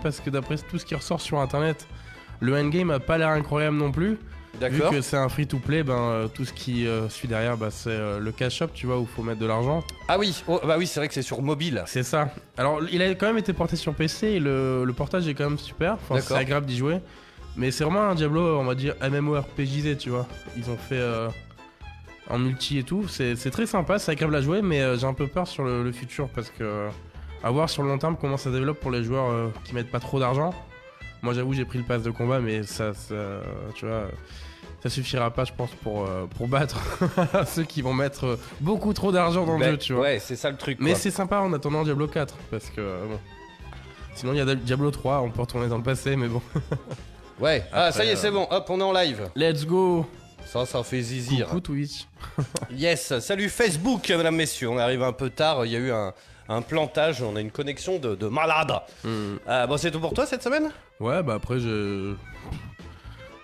parce que d'après tout ce qui ressort sur internet, le endgame a pas l'air incroyable non plus. Vu que c'est un free to play, ben euh, tout ce qui euh, suit derrière, bah, c'est euh, le cash shop, tu vois, où faut mettre de l'argent. Ah oui, oh, bah oui, c'est vrai que c'est sur mobile. C'est ça. Alors, il a quand même été porté sur PC et le, le portage est quand même super. Enfin, c'est agréable d'y jouer. Mais c'est vraiment un Diablo, on va dire MMORPGisé, tu vois. Ils ont fait en multi et tout. C'est très sympa, c'est agréable à jouer, mais j'ai un peu peur sur le, le futur parce que à voir sur le long terme comment ça développe pour les joueurs euh, qui mettent pas trop d'argent. Moi, j'avoue, j'ai pris le pass de combat, mais ça, ça, tu vois, ça suffira pas, je pense, pour, euh, pour battre ceux qui vont mettre euh, beaucoup trop d'argent dans le jeu, tu vois. Ouais, c'est ça le truc. Mais c'est sympa en attendant Diablo 4 parce que bon. Sinon il y a Diablo 3, on peut retourner dans le passé mais bon. Ouais. Ah, ça y est, c'est bon. Hop, on est en live. Let's go Ça, ça fait zizir. Coucou Twitch. Yes. Salut Facebook, mesdames, messieurs. On arrive un peu tard. Il y a eu un, un plantage. On a une connexion de, de malade. Hmm. Euh, bon, c'est tout pour toi cette semaine? Ouais bah après je...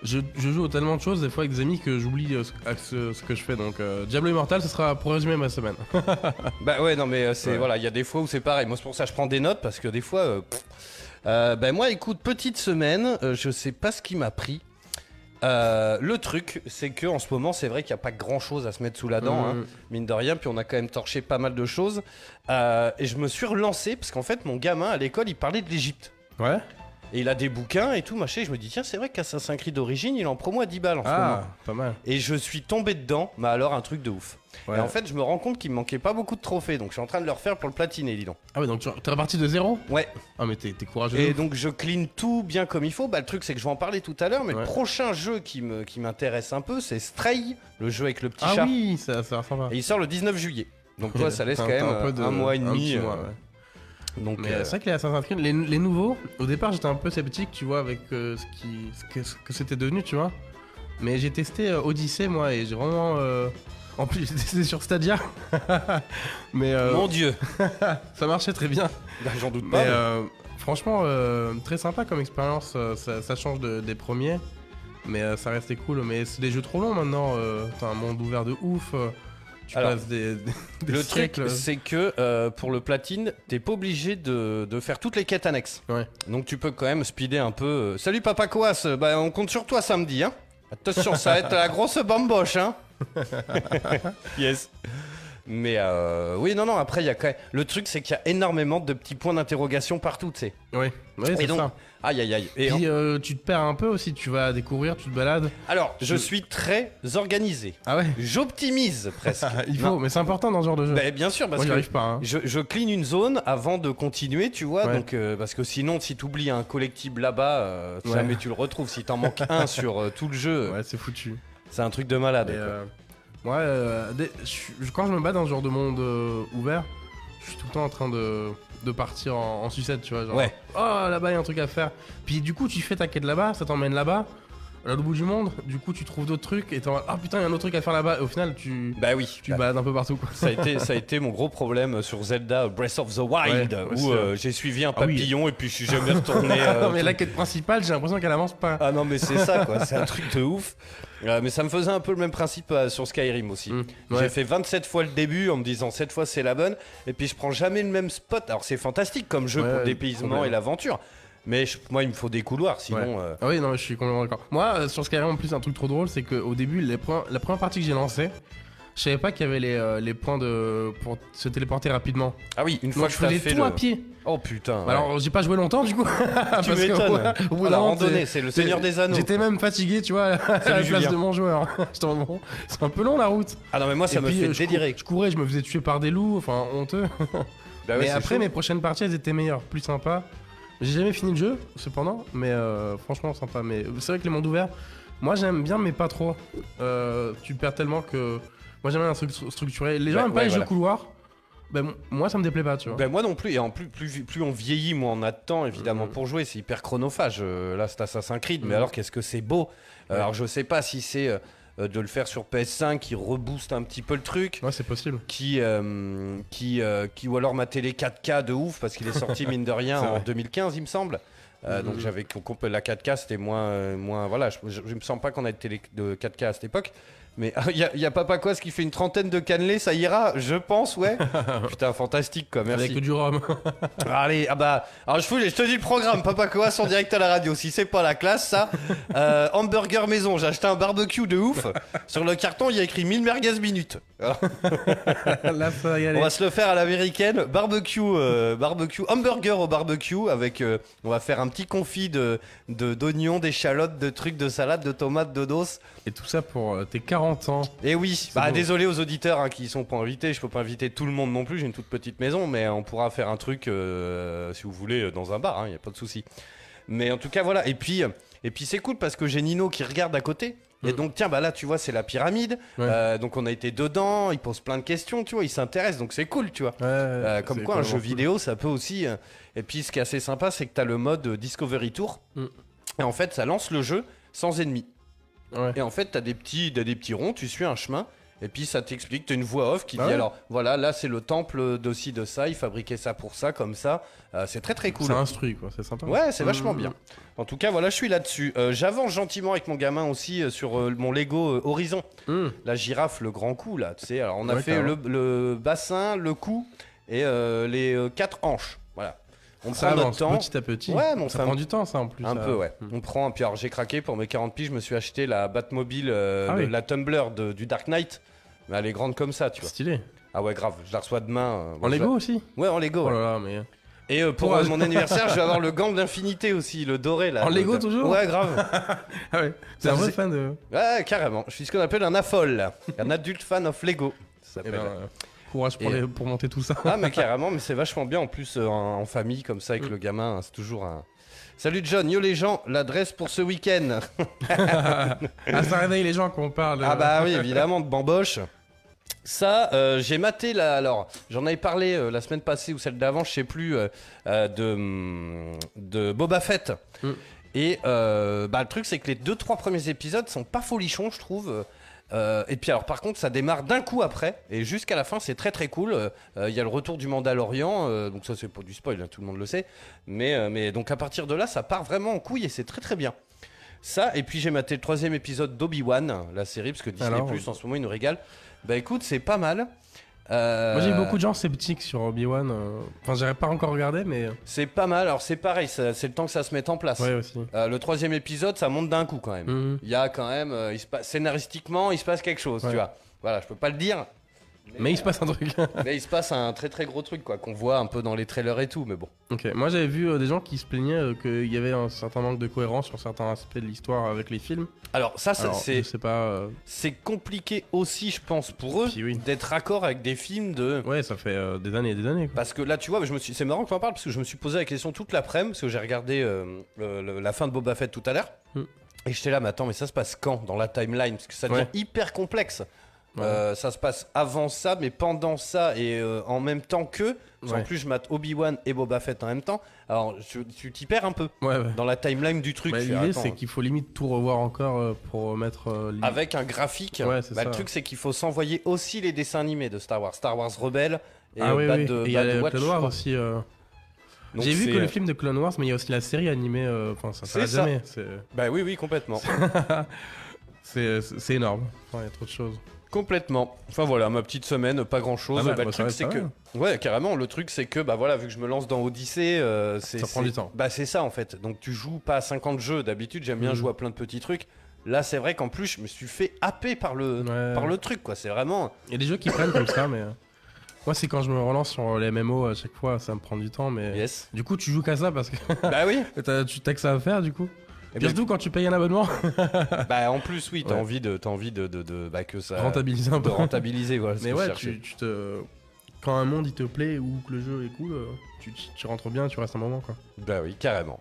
je... je joue à tellement de choses des fois avec des amis que j'oublie euh, ce, à ce- ce que je fais donc euh, Diablo Immortal ce sera pour résumer ma semaine. Bah ouais, non, mais euh, c'est Ouais. voilà, il y a des fois où c'est pareil. Moi, c'est pour ça que je prends des notes parce que des fois. euh. Euh, ben moi, écoute, petite semaine, euh, je sais pas ce qui m'a pris. Euh, le truc, c'est que en ce moment, c'est vrai qu'il n'y a pas grand chose à se mettre sous la dent, hein, Mhm. mine de rien. Puis on a quand même torché pas mal de choses. Euh, et je me suis relancé parce qu'en fait, mon gamin à l'école, il parlait de l'Égypte. Ouais Et il a des bouquins et tout, machin. Et je me dis, tiens, c'est vrai qu'Assassin's Creed d'origine, il est en promo à 10 balles en ce moment. Ah pas mal. Et je suis tombé dedans, mais alors un truc de ouf. Ouais. Et en fait, je me rends compte qu'il me manquait pas beaucoup de trophées, donc je suis en train de le refaire pour le platiner, dis donc. Ah ouais donc tu t'es reparti de zéro? Ouais. Ah mais t'es t'es courageux. Et donc je clean tout bien comme il faut. Bah, le truc, c'est que je vais en parler tout à l'heure, mais le prochain jeu qui me qui m'intéresse un peu, c'est Stray, le jeu avec le petit Ah chat. oui ça, ça sympa. Et il sort le 19 juillet. Donc toi, ça laisse quand même un, de- mois et demi. euh, mois, ouais. Donc Mais euh, euh, c'est vrai que les Assassin's Creed, les, les nouveaux, au départ j'étais un peu sceptique, tu vois, avec euh, ce, qui, ce que, ce que c'était devenu, tu vois. Mais j'ai testé euh, Odyssey, moi, et j'ai vraiment. euh, En plus, j'ai testé sur Stadia. mais euh, mon Dieu, ça marchait très bien. Bah, j'en doute Mais pas. mais- euh, franchement, euh, très sympa comme expérience. ça, ça change de- des premiers. Mais euh, ça restait cool. Mais c'est des jeux trop longs maintenant. euh, T'as un monde ouvert de ouf. Tu Alors, passes des, des, des Le truc, c'est que euh, pour le platine, t'es pas obligé de, de faire toutes les quêtes annexes. Ouais. Donc tu peux quand même speeder un peu. euh, Salut Papa Coas, bah on compte sur toi samedi, hein. Attention, ça va être la grosse bamboche, hein. yes. Mais euh, oui, non, non, après, il y a quand même. Le truc, c'est qu'il y a énormément de petits points d'interrogation partout, tu sais. Ouais Et c'est ça. Aïe, aïe, aïe. Et Puis euh, tu te perds un peu aussi. Tu vas découvrir, tu te balades. alors, je suis très organisé. Ah ouais J'optimise presque. Il Non. faut, mais c'est important dans ce genre de jeu. Bah, bien sûr, parce Moi, j'y que arrive pas. hein. Je, je clean une zone avant de continuer, tu vois. Ouais. Donc, euh, parce que sinon, si tu oublies un collectible là-bas, euh, Ouais. jamais tu le retrouves. Si t'en manques un sur euh, tout le jeu, Ouais, c'est foutu. c'est un truc de malade. Mais, quoi. euh, moi, euh, dès- je suis- quand je me bats dans ce genre de monde euh, ouvert, je suis tout le temps en train de, de partir en, en sucette, tu vois. Genre, Ouais. Oh, là-bas, il y a un truc à faire. Puis du coup, tu fais ta quête là-bas, ça t'emmène là-bas, à l'autre bout du monde. Du coup, tu trouves d'autres trucs et t'en Ah putain, il y a un autre truc à faire là-bas. Et au final, tu, Bah oui. tu Bah, balades un peu partout, quoi. ça, a été, ça a été mon gros problème sur Zelda Breath of the Wild, Ouais, où euh, j'ai suivi un Ah oui. papillon et puis je suis jamais retourné. euh, non, mais tout- la quête principale, j'ai l'impression qu'elle avance pas. Ah non, mais c'est ça, quoi. C'est un truc de ouf. Euh, mais ça me faisait un peu le même principe euh, sur Skyrim aussi. Mm. J'ai fait 27 fois le début en me disant cette fois c'est la bonne. Et puis je prends jamais le même spot. Alors c'est fantastique comme jeu Ouais, pour le le dépaysement problème. et l'aventure. Mais je- moi il me faut des couloirs sinon. euh, Ah oui, non, mais je suis complètement d'accord. Moi, euh, sur Skyrim, en plus, un truc trop drôle, c'est qu'au début, les points- la première partie que j'ai lancée, je savais pas qu'il y avait les, euh, les points de pour se téléporter rapidement. Ah oui, une fois Donc que je faisais fait tout le. à pied. Oh putain. ouais. Alors, j'ai pas joué longtemps du coup. que, m'étonnes. ouais, la randonnée, c'est le Seigneur des Anneaux. J'étais même fatigué, tu vois, à la place Julien. de mon joueur. C'est un peu long la route. Ah non mais moi ça Et me puis, fait euh, je, délirer. cou- je courais, je me faisais tuer par des loups, enfin honteux. Bah ouais, mais après, chaud. mes prochaines parties, elles étaient meilleures, plus sympas. J'ai jamais fini le jeu, cependant, mais euh, franchement sympa. Mais c'est vrai que les mondes ouverts, moi j'aime bien, mais pas trop. Euh, tu perds tellement que. Moi j'aime bien un truc stru- structuré. Les gens aiment pas ouais, les voilà. jeux couloirs. Ben, moi ça me déplaît pas, tu vois. Ben moi non plus, et en plus, plus, plus on vieillit, moins on a de temps évidemment Mhm. pour jouer, c'est hyper chronophage. euh, là, c'est Assassin's Creed, mais Mhm. alors qu'est-ce que c'est beau? Alors je sais pas si c'est euh, euh, de le faire sur PS5 qui rebooste un petit peu le truc, Ouais, c'est possible. qui, euh, qui, euh, qui, ou alors ma télé 4K de ouf, parce qu'il est sorti mine de rien en vrai. 2015, il me semble. Euh, Donc j'avais la 4K c'était moins, euh, moins voilà je, je, je me sens pas qu'on a de télé de 4K à cette époque Mais il y, a- y a Papa Quas qui fait une trentaine de cannelés, ça ira, je pense, ouais. Putain, fantastique quoi, merci. Avec du rhum. Allez, ah bah, alors je, te dis le programme, Papa Coas en direct à la radio, si c'est pas la classe ça. Euh, hamburger maison, j'ai acheté un barbecue de ouf. Sur le carton, il y a écrit 1000 merguez minutes. Là, on va se le faire à l'américaine, barbecue, euh, barbecue, hamburger au barbecue avec, euh, on va faire un petit confit de de- d'oignons, d'échalotes, de trucs, de salade, de tomates, de dos. Et tout ça pour tes 40 ans. Et oui, bah beau. désolé aux auditeurs hein, qui sont pas invités, je peux pas inviter tout le monde non plus, j'ai une toute petite maison, mais on pourra faire un truc euh, si vous voulez euh, dans un bar, il y a pas de souci. Mais en tout cas voilà, et puis euh, et puis c'est cool parce que j'ai Nino qui regarde à côté. Et Mm. donc tiens bah là tu vois c'est la pyramide, Ouais. Euh, donc on a été dedans, il pose plein de questions, tu vois, il s'intéresse donc c'est cool tu vois. Ouais, Euh, comme quoi un jeu cool. vidéo ça peut aussi. euh, Et puis ce qui est assez sympa c'est que t'as le mode Discovery Tour. Mm. Et en fait ça lance le jeu sans ennemis. Ouais. Et en fait, t'as des petits, t'as des petits ronds, tu suis un chemin, et puis ça t'explique, t'as une voix off qui Ah dit ouais alors, voilà, là c'est le temple d'aussi de ça, il fabriquait ça pour ça, comme ça. Euh, c'est très très cool. C'est instruit, quoi. C'est sympa. Ouais, c'est vachement Mm. bien. En tout cas, voilà, je suis là-dessus. Euh, J'avance gentiment avec mon gamin aussi euh, sur mon Lego Horizon. Mm. La girafe, le grand coup, là, tu sais. Alors, on a Ouais, fait le, le bassin, le cou et les quatre hanches. Voilà. On Ça prend notre temps. petit à petit. Ouais, mais on ça fait un- prend du temps, ça, en plus. Un ça. peu, ouais. Mm. On prend, puis alors j'ai craqué pour mes 40 piges, je me suis acheté la Batmobile, euh, Ah oui. la Tumblr de- du Dark Knight. Mais elle est grande comme ça, tu vois. Stylé. Ah ouais, grave, je la reçois demain. euh, En Lego la- aussi Ouais, en Lego. Oh là là, mais. Et euh, pour Ouais. euh, mon anniversaire, je vais avoir le gant d'infinité aussi, le doré là. En Le- Lego, le- toujours Ouais, grave. Ah ouais. C'est un vrai fan de. ouais, carrément. Je suis ce qu'on appelle un affol, un adulte fan of Lego. Ça Eh s'appelle. ben, courage pour, Et- les- pour monter tout ça. Ah, mais carrément, mais c'est vachement bien en plus euh, en, en famille comme ça avec Mm. le gamin, hein, c'est toujours un. Salut John, yo les gens, l'adresse pour ce week-end. ah, ça réveille les gens quand on parle. Ah euh, bah oui, évidemment, de bamboche. Ça, euh, j'ai maté là. Alors, j'en avais parlé euh, la semaine passée ou celle d'avant, je sais plus, euh, euh, de, hum, de Boba Fett. Mm. Et euh, bah, le truc, c'est que les deux trois premiers épisodes sont pas folichons, je trouve. Euh, et puis alors par contre ça démarre d'un coup après et jusqu'à la fin c'est très très cool. Euh, Il y a le retour du Mandalorian, euh, donc ça c'est pas du spoil, hein, tout le monde le sait. Mais, mais donc à partir de là ça part vraiment en couille et c'est très très bien. Ça et puis j'ai maté le troisième épisode d'Obi-Wan, la série parce que Disney Alors Plus en ce moment il nous régale. Bah écoute c'est pas mal. Euh, Moi j'ai eu beaucoup de gens sceptiques sur Obi-Wan. euh, Enfin, j'avais pas encore regardé, mais. euh, C'est pas mal. Alors c'est pareil, c'est le temps que ça se mette en place. Ouais, aussi. Euh, le troisième épisode ça monte d'un coup quand même. Mhm. Il y a quand même, il se passe, scénaristiquement il se passe quelque chose, Ouais. tu vois. Voilà, je peux pas le dire. Mais il se passe un truc. Mais il se passe un très très gros truc quoi qu'on voit un peu dans les trailers et tout mais bon. ok. Moi j'avais vu euh, des gens qui se plaignaient euh, qu'il y avait un certain manque de cohérence sur certains aspects de l'histoire avec les films. Alors ça c'est pas. euh, c'est compliqué aussi je pense pour eux oui. d'être raccord avec des films de Ouais, ça fait euh, des années et des années. Quoi. parce que là tu vois je me suis c'est marrant que tu en parles parce que je me suis posé la question toute l'après-midi parce que j'ai regardé euh, le- le- la fin de Boba Fett tout à l'heure Mm. et j'étais là mais attends mais ça se passe quand? Dans la timeline? Parce que ça devient Ouais. hyper complexe. Ouais. Euh, ça se passe avant ça, mais pendant ça et euh, en même temps que. Ouais. plus, je mate Obi-Wan et Boba Fett en même temps. Alors, tu tu t'y perds un peu Ouais, dans la timeline du truc. Bah, fais, L'idée attends, c'est qu'il faut limite tout revoir encore euh, pour mettre. Avec un graphique. C'est bah, le ça. truc, c'est qu'il faut s'envoyer aussi les dessins animés de Star Wars. Star Wars Rebelle et ah oui, Bad, oui. de- Et il y a Bad Watch, Clone Wars aussi. Donc, J'ai vu c'est- que le film de Clone Wars, mais il y a aussi la série animée. Enfin, ça C'est s'arrête ça. jamais. C'est Bah oui, oui, complètement. c'est- c'est énorme. Il y a trop de choses. Complètement. Enfin voilà, ma petite semaine, pas grand chose. Bah, le bah, truc, c'est que. Ouais, carrément. Le truc, c'est que, bah voilà, vu que je me lance dans Odyssey, euh, c'est. Ça prend du temps. Bah c'est ça en fait. Donc tu joues pas à 50 jeux. D'habitude, j'aime bien Mhm. jouer à plein de petits trucs. Là, c'est vrai qu'en plus, je me suis fait happer par le, Ouais. par le truc, quoi. C'est vraiment. Il y a des jeux qui prennent comme ça, mais. euh, Moi, c'est quand je me relance sur les MMO à chaque fois, ça me prend du temps, mais. Yes. Du coup, tu joues qu'à ça parce que bah oui. t'as tu t'as que ça à faire, du coup? Et ben, surtout quand tu payes un abonnement, bah en plus, oui, t'as Ouais. envie de, t'as envie de, de, de- bah, que ça. rentabiliser un de peu. rentabiliser, voilà. Mais ouais, tu, tu te. Quand un monde il te plaît ou que le jeu est cool, euh, tu, rentres bien, tu restes un moment quoi. Bah oui, carrément.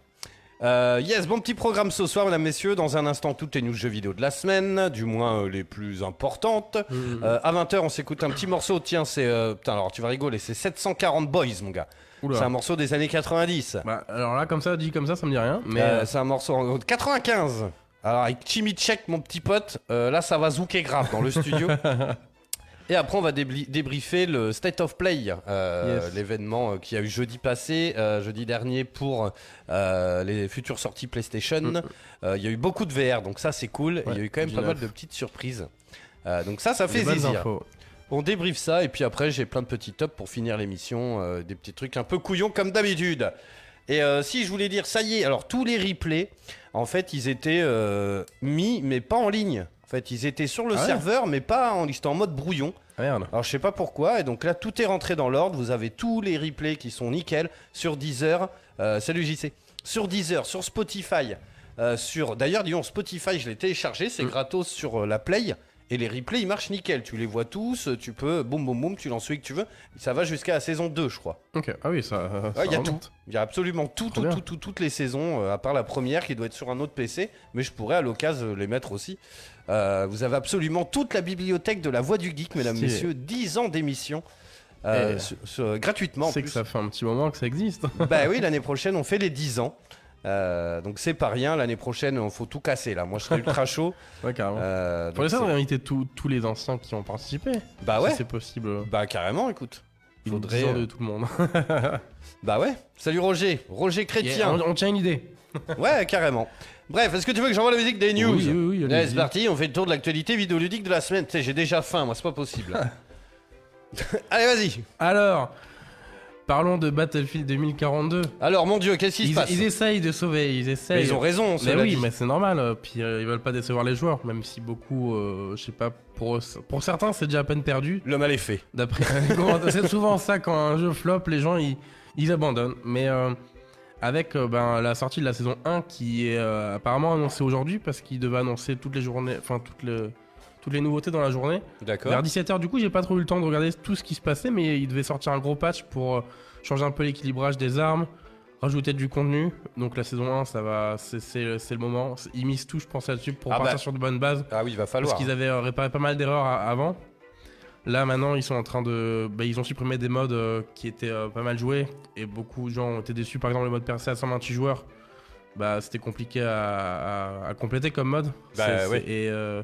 Euh, yes, bon petit programme ce soir, mesdames, messieurs. Dans un instant, toutes les news jeux vidéo de la semaine, du moins euh, les plus importantes. Euh, à 20h, on s'écoute un petit morceau. Tiens, c'est. putain, alors tu vas rigoler, c'est 740 Boys, mon gars. C'est un morceau des années 90. Bah, alors là, comme ça, dit comme ça, ça me dit rien. Mais Mais euh, c'est un morceau en de 95. Alors avec Chimichek, mon petit pote, euh, là ça va zouker grave dans le studio. Et après on va débriefer le State of Play, euh, Yes. l'événement euh, qui a eu jeudi passé, euh, jeudi dernier pour euh, les futures sorties PlayStation. Mm. Euh, Il y a eu beaucoup de VR, donc ça c'est cool. Il y a eu quand même pas mal de petites surprises. Euh, donc ça, ça fait zizir. infos. On débriefe ça et puis après j'ai plein de petits tops pour finir l'émission, euh, des petits trucs un peu couillons comme d'habitude. Et euh, si je voulais dire, ça y est, alors tous les replays, en fait ils étaient euh, mis mais pas en ligne. En fait ils étaient sur le Ah ouais serveur mais pas en, ils étaient en mode brouillon. Ah, merde. Alors je sais pas pourquoi et donc là tout est rentré dans l'ordre. Vous avez tous les replays qui sont nickel sur Deezer. Salut JC. Sur Deezer, sur Spotify, sur d'ailleurs disons Spotify je l'ai téléchargé, c'est Mm. gratos sur la Play. Et les replays, ils marchent nickel. Tu les vois tous, tu peux, boum, boum, boum, tu lances celui que tu veux. Ça va jusqu'à la saison 2, je crois. Ok, ah oui, ça. Ouais, il y a remonte. Il y a absolument tout, tout, tout, tout- toutes les saisons, euh, à part la première qui doit être sur un autre PC. Mais je pourrais à l'occasion les mettre aussi. Euh, vous avez absolument toute la bibliothèque de la Voix du Geek, mesdames, messieurs. 10 ans d'émission. euh, sur- gratuitement en C'est que ça fait un petit moment que ça existe. Bah oui, l'année prochaine, on fait les 10 ans. Euh, donc c'est pas rien. L'année prochaine, il faut tout casser là. Moi, je serais ultra chaud. Ouais, carrément. Euh, Pour ça, on c'est- va inviter tous les anciens qui ont participé. bah ouais. Si c'est possible. Bah carrément, écoute. Il Faudrait, faudrait euh, de tout le monde. Bah ouais. Salut Roger. Roger Chrétien. on, on tient une idée. Ouais, carrément. Bref, est-ce que tu veux que j'envoie la musique des news Oui, oui, c'est parti, on fait le tour de l'actualité vidéoludique de la semaine. Tu sais, j'ai déjà faim, moi, c'est pas possible. Allez, vas-y. Alors, parlons de Battlefield 2042. Alors, mon dieu, qu'est-ce qui se passe ils essayent de sauver, ils Mais essayent. Ils ont raison, Mais cela oui, dit. mais c'est normal. euh, Puis euh, ils veulent pas décevoir les joueurs, même si beaucoup, euh, je sais pas, pour, pour certains c'est déjà à peine perdu. Le mal est fait. D'après, c'est souvent ça quand un jeu flop, les gens ils, ils abandonnent. Mais euh, avec ben, la sortie de la saison 1 qui est apparemment annoncée aujourd'hui parce qu'ils devaient annoncer toutes les journées, enfin toutes les, toutes les nouveautés dans la journée. D'accord. Vers 17h, du coup, j'ai pas trop eu le temps de regarder tout ce qui se passait, mais il devait sortir un gros patch pour euh, changer un peu l'équilibrage des armes, rajouter du contenu. Donc la saison 1, ça va, c'est- le moment. Ils misent tout, je pense, là-dessus pour Ah partir bah. sur de bonnes bases. Ah oui, il va Parce falloir. qu'ils avaient euh, réparé pas mal d'erreurs avant. Là, maintenant, ils sont en train de. bah, ils ont supprimé des modes euh, qui étaient euh, pas mal joués. Et beaucoup de gens ont été déçus. Par exemple, le mode percé à 128 joueurs. Bah, c'était compliqué à, à- à compléter comme mode. Bah, ouais. Et euh,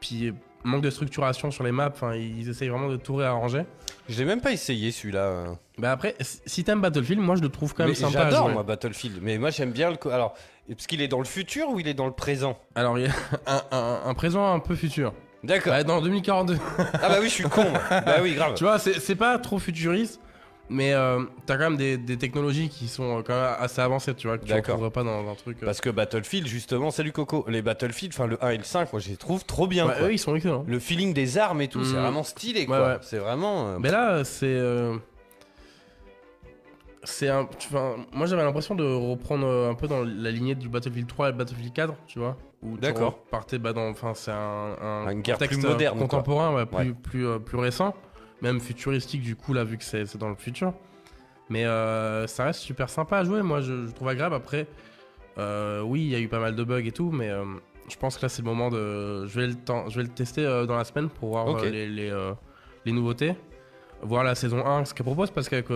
puis, manque de structuration sur les maps. Enfin, ils essayent vraiment de tout réarranger. Je l'ai même pas essayé celui-là. euh. Bah, après, si- t'aimes Battlefield, moi, je le trouve quand même Mais sympa. J'adore moi Battlefield. Mais moi j'aime bien le. Alors, parce qu'il est dans le futur ou il est dans le présent? Alors, il y a un, un- un présent un peu futur. D'accord. Ouais, dans 2042. Ah bah oui, je suis con. bah oui, grave. Tu vois, c'est pas trop futuriste, mais euh, t'as quand même des, des technologies qui sont euh, quand même assez avancées, tu vois, que tu D'accord. retrouverais pas dans un truc. euh. Parce que Battlefield, justement, salut Coco. Les Battlefield, enfin le 1 et le 5, moi je les trouve trop bien. Ouais, quoi. eux, ils sont excellents. Le feeling des armes et tout, c'est Mhm. vraiment stylé quoi. Ouais, ouais. C'est vraiment. euh, Mais là, c'est. C'est un. vois, moi, j'avais l'impression de reprendre un peu dans la lignée du Battlefield 3 et Battlefield 4, tu vois. D'accord. repartais bah, dans. Enfin, c'est un, un Une guerre plus moderne, contemporain, ouais, plus, plus, plus récent. Même futuristique, du coup, là, vu que c'est dans le futur. Mais euh, ça reste super sympa à jouer. Moi, je, je trouve agréable. Après, euh, oui, il y a eu pas mal de bugs et tout, mais euh, je pense que là, c'est le moment de. Je vais le, temps, je vais le tester dans la semaine pour voir les, les, les nouveautés. Voir la saison 1, ce qu'elle propose, parce qu'avec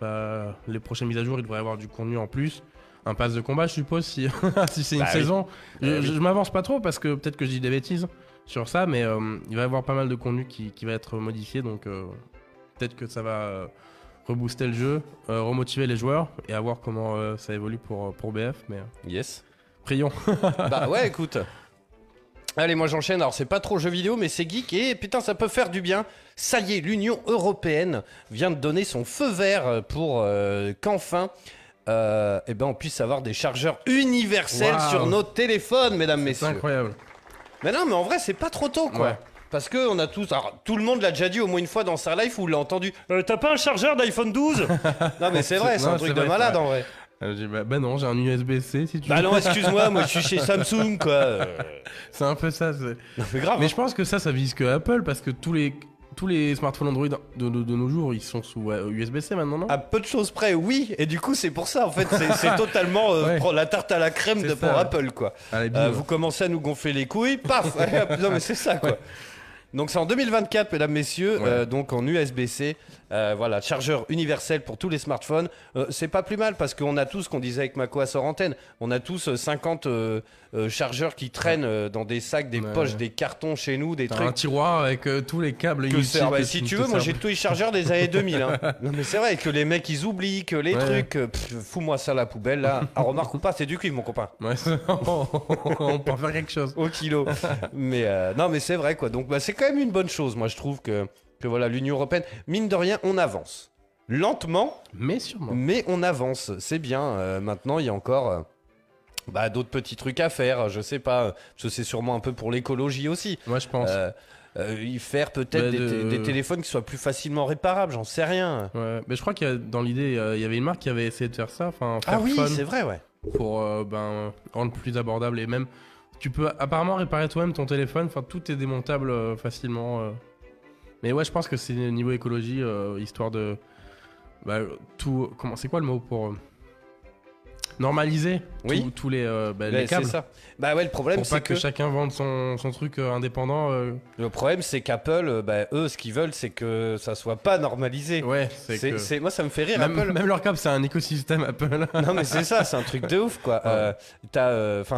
bah, les prochaines mises à jour, il devrait y avoir du contenu en plus. Un pass de combat, je suppose, si, si c'est une Bah oui. saison. Je- je m'avance pas trop parce que peut-être que je dis des bêtises sur ça, mais euh, il va y avoir pas mal de contenu qui, qui va être modifié, donc euh, peut-être que ça va euh, rebooster le jeu, remotiver les joueurs et à voir comment ça évolue pour, pour BF. Mais Yes. prions. bah ouais, écoute. Allez, moi j'enchaîne. Alors, c'est pas trop jeu vidéo, mais c'est geek. Et putain, ça peut faire du bien. Ça y est, l'Union Européenne vient de donner son feu vert pour euh, qu'enfin. euh, eh ben, on puisse avoir des chargeurs universels sur nos téléphones, mesdames, C'est messieurs. incroyable. Mais non, mais en vrai, c'est pas trop tôt, quoi. Ouais. Parce que on a tous, alors, tout le monde l'a déjà dit au moins une fois dans sa life ou l'a entendu. Euh, T'as pas un chargeur d'iPhone 12 Non, mais c'est vrai, c'est Non, un c'est truc de vrai, malade en vrai. Euh, j'ai dit, bah, bah non, j'ai un USB-C si tu Bah veux. non, excuse-moi, moi je suis chez Samsung, quoi. Euh, C'est un peu ça. c'est- Non, mais grave. Mais hein. je pense que ça, ça vise que Apple parce que tous les, tous les smartphones Android de, de- de nos jours, ils sont sous USB-C maintenant, non? À peu de choses près, oui. Et du coup, c'est pour ça, en fait, c'est totalement euh, Ouais. la tarte à la crème C'est de ça, pour ouais. Apple, quoi. Allez, Euh, vous commencez à nous gonfler les couilles, paf Non, mais c'est ça, quoi. Donc c'est en 2024, mesdames, messieurs, euh, donc en USB-C, euh, voilà, chargeur universel pour tous les smartphones. Euh, c'est pas plus mal parce qu'on a tous, qu'on disait avec Macoas hors antenne, on a tous euh, 50 euh, chargeurs qui traînent dans des sacs, des Ouais. poches, des cartons chez nous, des trucs. un tiroir avec tous les câbles Que ah bah, si tu veux, moi j'ai tous les chargeurs des années 2000. hein. Non mais c'est vrai que les mecs ils oublient que les Ouais. trucs, fous-moi ça à la poubelle là. Ah remarque ou pas, c'est du cuivre mon copain. Ouais, on peut en faire quelque chose. Au kilo. mais non mais c'est vrai quoi. Donc bah, c'est quand même une bonne chose, moi je trouve que, que voilà, l'Union Européenne, mine de rien, on avance. Lentement, Mais sûrement. mais on avance, c'est bien. Euh, maintenant, il y a encore euh, bah, d'autres petits trucs à faire, je sais pas, parce que c'est sûrement un peu pour l'écologie aussi. Moi, je pense. Euh, y faire peut-être Bah, des, de- té- des téléphones qui soient plus facilement réparables, j'en sais rien. Ouais. Mais je crois qu'il y a, dans l'idée, il y avait une marque qui avait essayé de faire ça. Ah faire oui, fun c'est vrai, ouais. pour ben, rendre plus abordable et même. Tu peux apparemment réparer toi-même ton téléphone. Enfin, tout est démontable facilement. Euh. Mais ouais, je pense que c'est niveau écologie, euh, histoire de. Bah, tout. C'est quoi le mot pour. Normaliser Oui. tous- tous les, euh, bah, les câbles. ça. Bah ouais, le problème, c'est que, que, chacun vende son, son truc euh, indépendant. euh. le problème, c'est qu'Apple, euh, bah, eux, ce qu'ils veulent, c'est que ça soit pas normalisé. Ouais, c'est que. moi, ça me fait rire. Même, Apple. même leur câble, c'est un écosystème Apple. Non mais c'est ça, c'est un truc de ouf quoi. Ouais.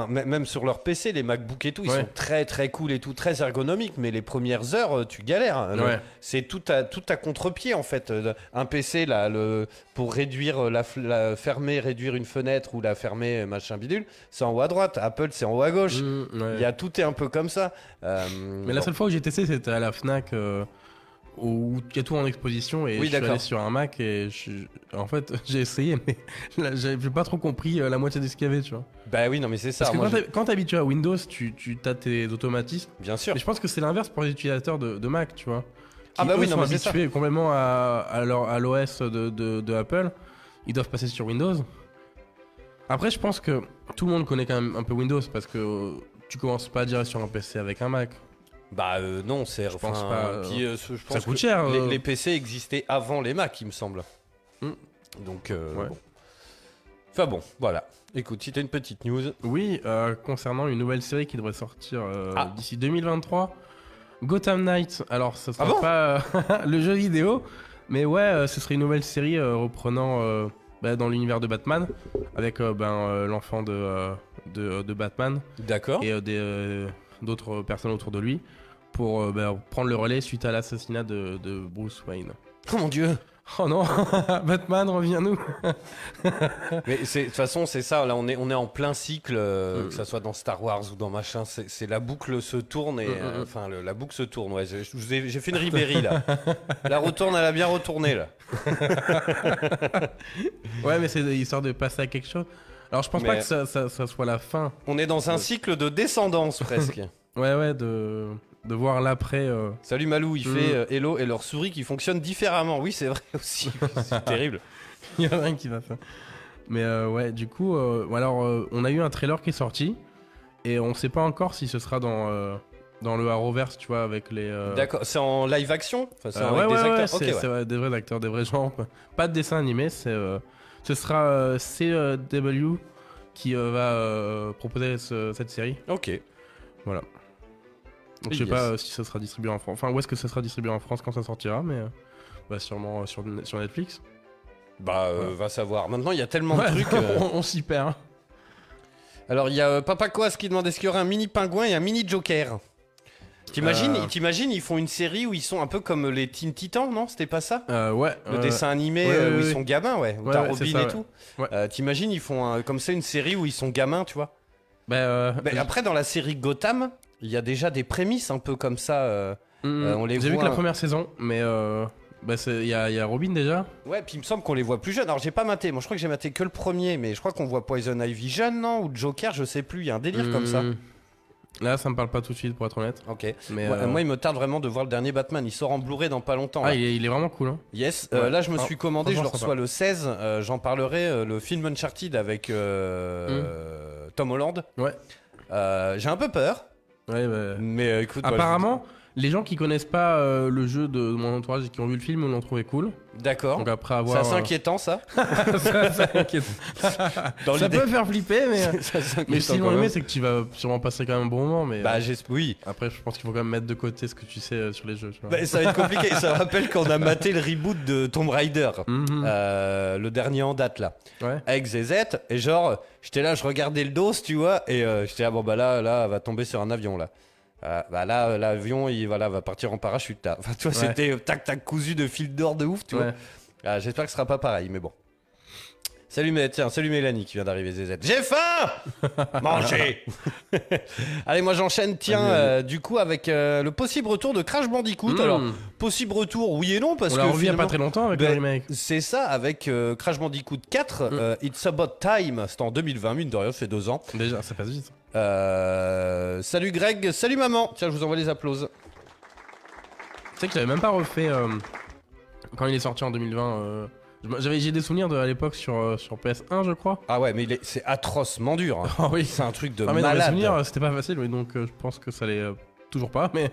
Même sur leur PC, les MacBook et tout, ils Ouais. sont très très cool et tout, très ergonomiques. Mais les premières heures, tu galères. Le- Ouais. C'est tout à tout à contre-pied en fait. Un PC là, le, pour réduire la fermer, réduire une fenêtre ou la fermer, euh, machin bidule, c'est en haut à droite. Apple, c'est en haut à gauche. Mm, ouais. Il y a tout est un peu comme ça. Euh, Mais la seule fois où j'ai testé, c'était à la Fnac euh, où il y a tout en exposition et Oui, je suis allé sur un Mac et je... en fait j'ai essayé mais j'ai pas trop compris la moitié de ce qu'il y avait, tu vois. Bah oui, non mais c'est ça. Parce que Moi, quand t'es- habitué à Windows, tu, tu as tes automatismes. Bien sûr. Mais je pense que c'est l'inverse pour les utilisateurs de, de Mac, tu vois. Ah bah eux, oui, non, sont mais c'est ça. habitués complètement à, l'OS de, de- de Apple. Ils doivent passer sur Windows. Après, je pense que tout le monde connaît quand même un peu Windows parce que tu commences pas à dire sur un PC avec un Mac. Bah euh, non, c'est. Je pense pas, euh, puis, euh, ce- je pense Ça coûte que cher. Les, euh. les PC existaient avant les Mac, il me semble. Hmm. Donc, euh, Ouais. bon. Enfin bon, voilà. Écoute, si t'as une petite news. Oui, concernant une nouvelle série qui devrait sortir Ah. d'ici 2023, Gotham Knight. Alors, ce sera Ah bon? pas le jeu vidéo, mais ouais, ce serait une nouvelle série reprenant bah, dans l'univers de Batman, avec euh, ben, euh, l'enfant de, euh, de, de Batman D'accord. et d'autres personnes autour de lui, pour ben, prendre le relais suite à l'assassinat de, de Bruce Wayne. Oh mon dieu Oh non, Batman, reviens-nous Mais de toute façon, c'est ça. Là, on est, on est en plein cycle, que ça soit dans Star Wars ou dans machin. C'est la boucle se tourne et. Enfin, la boucle se tourne. Ouais, j'ai fait une Ribéry là. la retourne, elle a bien retourné là. Ouais, mais c'est histoire de passer à quelque chose. Alors, je pense Mais- pas que ça, ça- ça soit la fin. On est dans un cycle de descendance presque. Ouais, ouais, de, de voir l'après. euh. Salut Malou, il Mm. fait euh, Hello et leur souris qui fonctionne différemment. Oui, c'est vrai aussi. c'est terrible. Il y en a un qui va faire. Mais euh, ouais, du coup, euh, alors, euh, on a eu un trailer qui est sorti. Et on sait pas encore si ce sera dans, euh, dans le Arrowverse, tu vois, avec les. euh, D'accord, c'est en live action Enfin, c'est euh, avec ouais, des ouais, acteurs ouais, ouais. des vrais acteurs, des vrais gens. Pas de dessin animé, c'est. euh, ce sera CW qui euh, va proposer ce- cette série. Ok. Donc je sais Yes. pas si ça sera distribué en France. Enfin, où est-ce que ça sera distribué en France quand ça sortira, mais. bah, sûrement sur, sur Netflix. Bah, va savoir. Maintenant, il y a tellement de trucs. on, on s'y perd. Alors, il y a Papa Quas qui demande est-ce qu'il y aurait un mini pingouin et un mini Joker? T'imagines, Euh. t'imagines, ils font une série où ils sont un peu comme les Teen Titans, non? C'était pas ça? Euh, ouais. Le euh, dessin animé ouais, euh, ouais, où ils sont gamins, ouais. Où Ouais, t'as Robin ça, et tout. Ouais. Euh, T'imagines, ils font un- comme ça une série où ils sont gamins, tu vois? Bah, euh, Mais après, dans la série Gotham, il y a déjà des prémices un peu comme ça. euh, on les J'ai vu que la première saison, mais euh, bah, il y, y a Robin déjà. Ouais, puis il me semble qu'on les voit plus jeunes. Alors, j'ai pas maté. Moi, je crois que j'ai maté que le premier, mais je crois qu'on voit Poison Ivy jeune, non? Ou Joker, je sais plus. Il y a un délire comme ça. Là, ça me parle pas tout de suite, pour être honnête. Ok. Mais, euh, Moi, il me tarde vraiment de voir le dernier Batman. Il sort en Blu-ray dans pas longtemps. ah, il est, il est vraiment cool. Hein. Yes. Euh, là, je me Ah, suis commandé. Je le reçois le 16. euh, J'en parlerai. le film Uncharted avec euh, Tom Holland. Ouais. J'ai un peu peur. Ouais, bah, Mais écoute. bah, Apparemment, les gens qui connaissent pas euh, le jeu de mon entourage et qui ont vu le film l'ont trouvé cool. D'accord. Donc après C'est avoir. assez euh, inquiétant, ça. ça, ça ça peut faire flipper, mais. C'est assez mais si l'ont aimé, c'est que tu vas sûrement passer quand même un bon moment. Mais Bah, euh, oui. après, je pense qu'il faut quand même mettre de côté ce que tu sais euh, sur les jeux. Tu vois. Bah, ça va être compliqué. ça me rappelle qu'on a maté le reboot de Tomb Raider. Mhm. Euh, le dernier en date là Ouais. avec ZZ et genre j'étais là je regardais le dos tu vois et euh, j'étais là bon bah là là va tomber sur un avion là Euh, bah là euh, l'avion il voilà va partir en parachute là. enfin tu vois Ouais. c'était euh, tac tac cousu de fil d'or de ouf tu vois. Ah, j'espère que ce sera pas pareil mais bon Salut, mais tiens, salut Mélanie qui vient d'arriver, ZZ. J'ai faim Manger Allez, moi j'enchaîne, tiens, euh, du coup, avec euh, le possible retour de Crash Bandicoot. Mmh. Alors, possible retour, oui et non, parce On que. a finalement- pas très longtemps avec Ben, le remake. C'est ça, avec euh, Crash Bandicoot 4, Mm. euh, It's About Time, c'était en 2020, mine de rien, ça fait deux ans. Déjà, ça passe vite. Euh, salut Greg, salut maman. Tiens, je vous envoie les applauses. Tu sais que j'avais même pas refait euh, quand il est sorti en 2020. euh, J'avais j'ai des souvenirs de à l'époque sur, euh, sur PS1, je crois. Ah ouais, mais il est- c'est atrocement dur. hein. Ah oui. C'est un truc de Ah, mais dans les malade. souvenirs, euh, c'était pas facile, oui, donc euh, je pense que ça l'est euh, toujours pas, mais,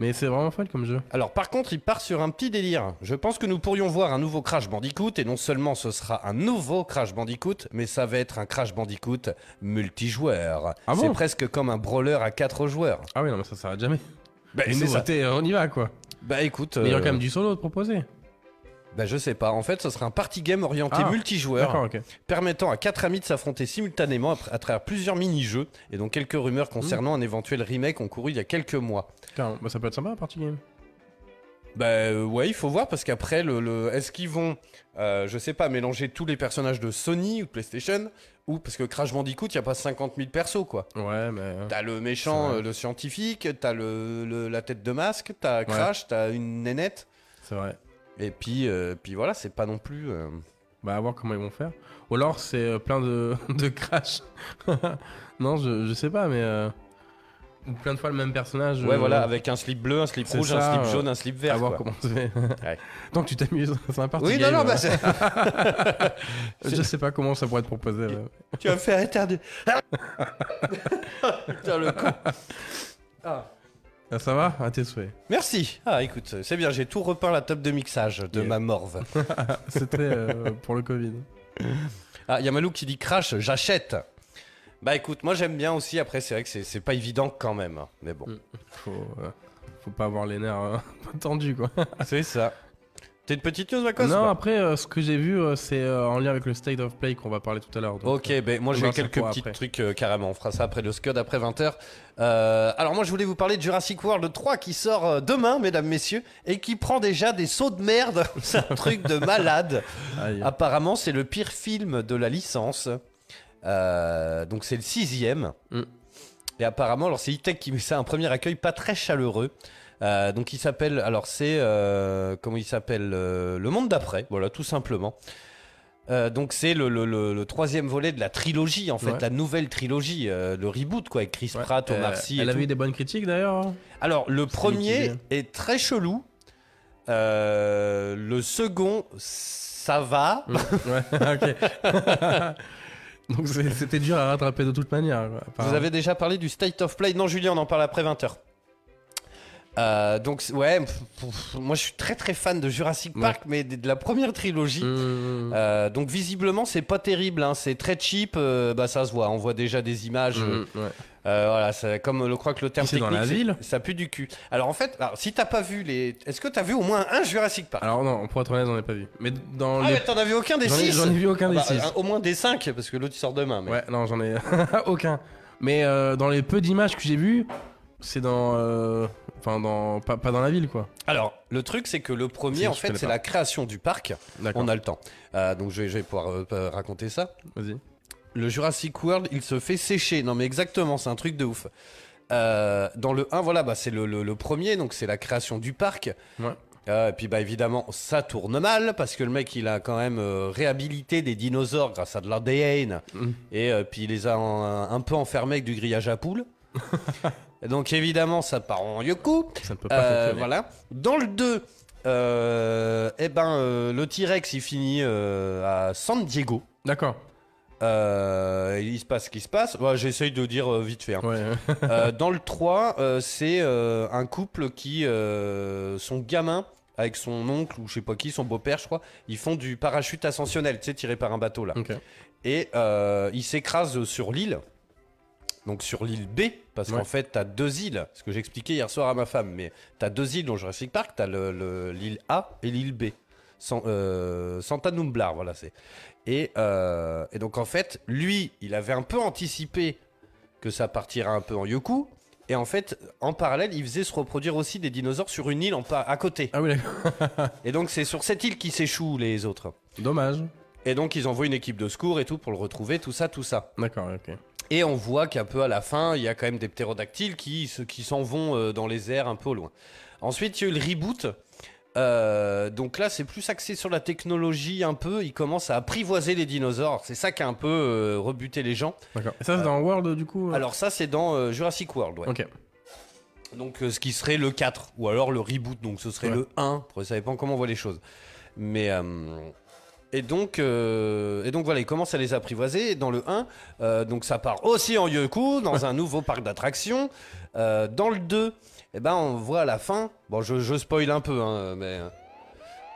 mais c'est vraiment fun comme jeu. Alors par contre, il part sur un petit délire. Je pense que nous pourrions voir un nouveau Crash Bandicoot et non seulement ce sera un nouveau Crash Bandicoot, mais ça va être un Crash Bandicoot multijoueur. Ah bon? c'est presque comme un brawler à 4 joueurs. Ah oui, non, mais ça s'arrête jamais. Bah, Une nouveauté, euh, on y va quoi. Bah écoute, Mais il y euh, quand même du solo de proposer. Bah, je sais pas. En fait, ce sera un party game orienté Ah, multijoueur. Permettant à quatre amis de s'affronter simultanément à, à travers plusieurs mini-jeux. Et donc quelques rumeurs Mmh. concernant un éventuel remake ont couru il y a quelques mois. Bah, ça peut être sympa, party game. Bah euh, ouais, il faut voir parce qu'après, le, le- est-ce qu'ils vont, euh, je sais pas, mélanger tous les personnages de Sony ou de PlayStation ou parce que Crash Bandicoot, il y a pas 50 000 persos quoi. Ouais, mais. euh, T'as le méchant, euh, le scientifique, t'as le, le- la tête de masque, t'as Crash, t'as une nénette. C'est vrai. Et puis, euh, puis voilà, c'est pas non plus. euh, Bah, à voir comment ils vont faire. Ou alors, c'est euh, plein de, de crash. non, je, je sais pas, mais. euh, Ou plein de fois le même personnage. Ouais, euh, voilà, avec un slip bleu, un slip rouge, un slip euh, jaune, un slip À vert. voir quoi. comment ça fait. Ouais. Que tu t'amuses, c'est un party Oui, non, game. non, bah euh, c'est. Je sais pas comment ça pourrait être proposé. Tu vas me faire éternuer. Putain, le coup. Ah. Ah, ça va À tes souhaits. Merci. Ah, écoute, c'est bien, j'ai tout repeint la table de mixage de Yeah. ma morve. Très euh, pour le Covid. Ah, il y a Malou qui dit crash, j'achète. Bah écoute, moi j'aime bien aussi. Après, c'est vrai que c'est- c'est pas évident quand même. hein. Mais bon, Mm. Faut, euh, faut pas avoir les nerfs euh, tendus, quoi. c'est ça. T'as une petite news, Macos non, après, euh, ce que j'ai vu, euh, c'est euh, en lien avec le State of Play qu'on va parler tout à l'heure. donc, Ok, ben moi on j'ai verra ça quelques pour petits après. trucs euh, carrément. On fera ça après le Scud, après 20h. alors moi je voulais vous parler de Jurassic World 3 qui sort euh, demain, mesdames, messieurs, et qui prend déjà des sauts de merde. c'est un truc de malade. aïe. Apparemment, c'est le pire film de la licence. Euh, donc, c'est le sixième. Mm. Et apparemment, alors c'est E-Tech qui met ça un premier accueil pas très chaleureux. Euh, donc, il s'appelle, alors c'est, euh, comment il s'appelle euh, Le Monde d'après, voilà, tout simplement. Donc, c'est le, le- le- le troisième volet de la trilogie, en fait, Ouais. la nouvelle trilogie, le reboot, quoi, avec Chris Ouais. Pratt, Omar Sy Elle a tout. eu des bonnes critiques d'ailleurs. Alors, le C'est premier est très chelou. Le second, ça va. Mm. ouais, ok. Donc c'était dur à rattraper de toute manière. Vous avez déjà parlé du State of Play Non, Julien, on en parle après 20h. Euh, donc, ouais, pff, pff, moi je suis très très fan de Jurassic Ouais. Park, mais de, de la première trilogie. Mm, Euh, donc, visiblement, c'est pas terrible, hein, c'est très cheap, euh, bah ça se voit, on voit déjà des images. euh, mm, ouais. euh, voilà, comme je crois que le terme c'est dans technique, la ville ça pue du cul. Alors en fait, alors, si t'as pas vu les. Est-ce que t'as vu au moins un Jurassic Park? Alors non, pour être honnête, j'en ai pas vu. Mais dans Ah, les... mais t'en as vu aucun des J'en ai, 6 j'en ai vu aucun des Bah, six. un- Au moins des 5, parce que l'autre il sort demain. Mais... Ouais, non, j'en ai aucun. Mais euh, dans les peu d'images que j'ai vues, c'est dans, euh, enfin dans, pas, pas dans la ville quoi. Alors, le truc, c'est que le premier, en je fait, connais c'est pas. la création du parc. D'accord. On a le temps. Euh, donc, je vais, je vais pouvoir euh, euh, raconter ça. Vas-y. Le Jurassic World, il se fait sécher. Non, mais exactement, c'est un truc de ouf. Euh, dans le 1, voilà, bah, c'est le, le- le premier, donc c'est la création du parc. Ouais. Euh, et puis, bah, évidemment, ça tourne mal parce que le mec, il a quand même euh, réhabilité des dinosaures grâce à de l'ADN. Mm. Et euh, puis, il les a en- un peu enfermés avec du grillage à poules. Donc, évidemment, ça part en yoku. Ça ne peut pas Euh, fonctionner. voilà. Dans le 2, euh, eh ben, euh, le T-Rex, il finit euh, à San Diego. D'accord. Euh, il se passe ce qui se passe. Ouais, J'essaye de dire euh, vite fait. hein. Ouais. Euh, dans le 3, euh, c'est euh, un couple qui, euh, son gamin, avec son oncle ou je sais pas qui, son beau-père, je crois, ils font du parachute ascensionnel, tu sais, tiré par un bateau là. ok. Et euh, ils s'écrasent sur l'île. Donc sur l'île B, parce Ouais. qu'en fait, t'as deux îles, ce que j'expliquais hier soir à ma femme, mais t'as deux îles dans Jurassic Park, t'as le- le- l'île A et l'île B. San- euh, Santa Numblar, voilà, c'est. Et, euh, et donc en fait, lui, il avait un peu anticipé que ça partirait un peu en yoku. Et en fait, en parallèle, il faisait se reproduire aussi des dinosaures sur une île en à côté. Ah oui. Et donc c'est sur cette île qui s'échouent les autres. Dommage. Et donc ils envoient une équipe de secours et tout pour le retrouver, tout ça, tout ça. D'accord, ok. Et on voit qu'un peu à la fin, il y a quand même des ptérodactyles qui, qui s'en vont euh, dans les airs un peu au loin. Ensuite, il y a eu le reboot. Euh, donc là, c'est plus axé sur la technologie un peu. Ils commencent à apprivoiser les dinosaures. C'est ça qui a un peu euh, rebuté les gens. D'accord. Et ça, c'est dans World, du coup Alors ça, c'est dans Jurassic World. ouais. Ok. Donc ce qui serait le 4 ou alors le reboot, donc ce serait Ouais. le 1, après, ça dépend comment on voit les choses. Mais et donc euh, et donc voilà, ils commencent à les apprivoiser Et dans le 1. euh, donc ça part aussi en Yoku dans un nouveau parc d'attractions. Euh, dans le 2, eh ben on voit à la fin. Bon, je, je spoil un peu, hein, mais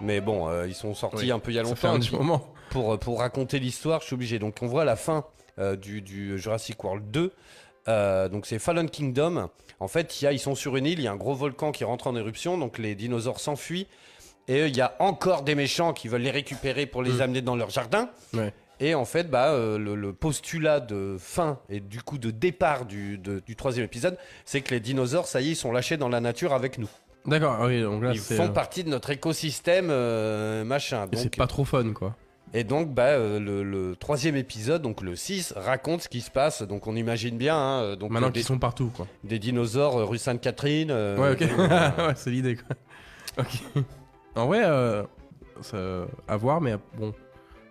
mais bon, ils sont sortis Oui, un peu il y a Ça fait un longtemps. petit puis- moment. pour, pour raconter l'histoire, je suis obligé. Donc on voit à la fin du, du Jurassic World 2, euh, donc c'est Fallen Kingdom. En fait, il y a, ils sont sur une île, il y a un gros volcan qui rentre en éruption, donc les dinosaures s'enfuient. Et il y a encore des méchants qui veulent les récupérer pour les Mm. amener dans leur jardin. Ouais. Et en fait, bah, euh, le, le postulat de fin et du coup de départ du, de- du troisième épisode, c'est que les dinosaures, ça y est, ils sont lâchés dans la nature avec nous. D'accord, ah oui, donc là, Ils c'est. font euh, partie de notre écosystème, euh, machin. et C'est pas trop fun, quoi. et donc, bah, euh, le, le troisième épisode, donc le 6, raconte ce qui se passe. Donc, on imagine bien, hein, euh, donc, Maintenant euh, des, qu'ils sont partout, quoi. des dinosaures euh, rue Sainte-Catherine. euh, Ouais, ok. ouais, c'est l'idée, quoi. Ok. En vrai, euh, à voir, mais bon.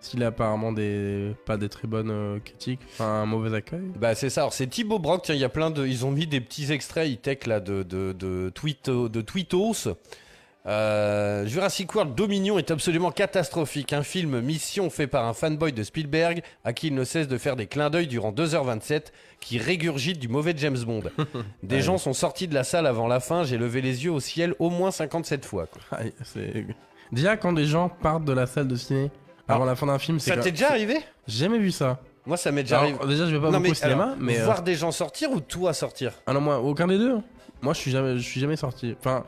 S'il a apparemment des, pas des très bonnes euh, critiques, enfin un mauvais accueil. Bah, c'est ça. Alors, c'est Thibaut Brock. Tiens, il y a plein de. Ils ont mis des petits extraits e-tech là de, de, de tweetos. Euh, Jurassic World Dominion est absolument catastrophique. Un film mission fait par un fanboy de Spielberg à qui il ne cesse de faire des clins d'œil durant 2h27 qui régurgite du mauvais James Bond. Des gens sont sortis de la salle avant la fin. J'ai levé les yeux au ciel au moins 57 fois. quoi. Ah, c'est- Déjà, quand des gens partent de la salle de ciné avant Alors, la fin d'un film, c'est Ça t'est déjà arrivé? J'ai jamais vu ça. Moi, ça m'est déjà Alors, arrivé. déjà, je vais pas Non, beaucoup au cinéma, alors, mais. euh, voir des gens sortir ou toi sortir? Ah non, moi, aucun des deux. Moi, je suis jamais, je suis jamais sorti. Enfin,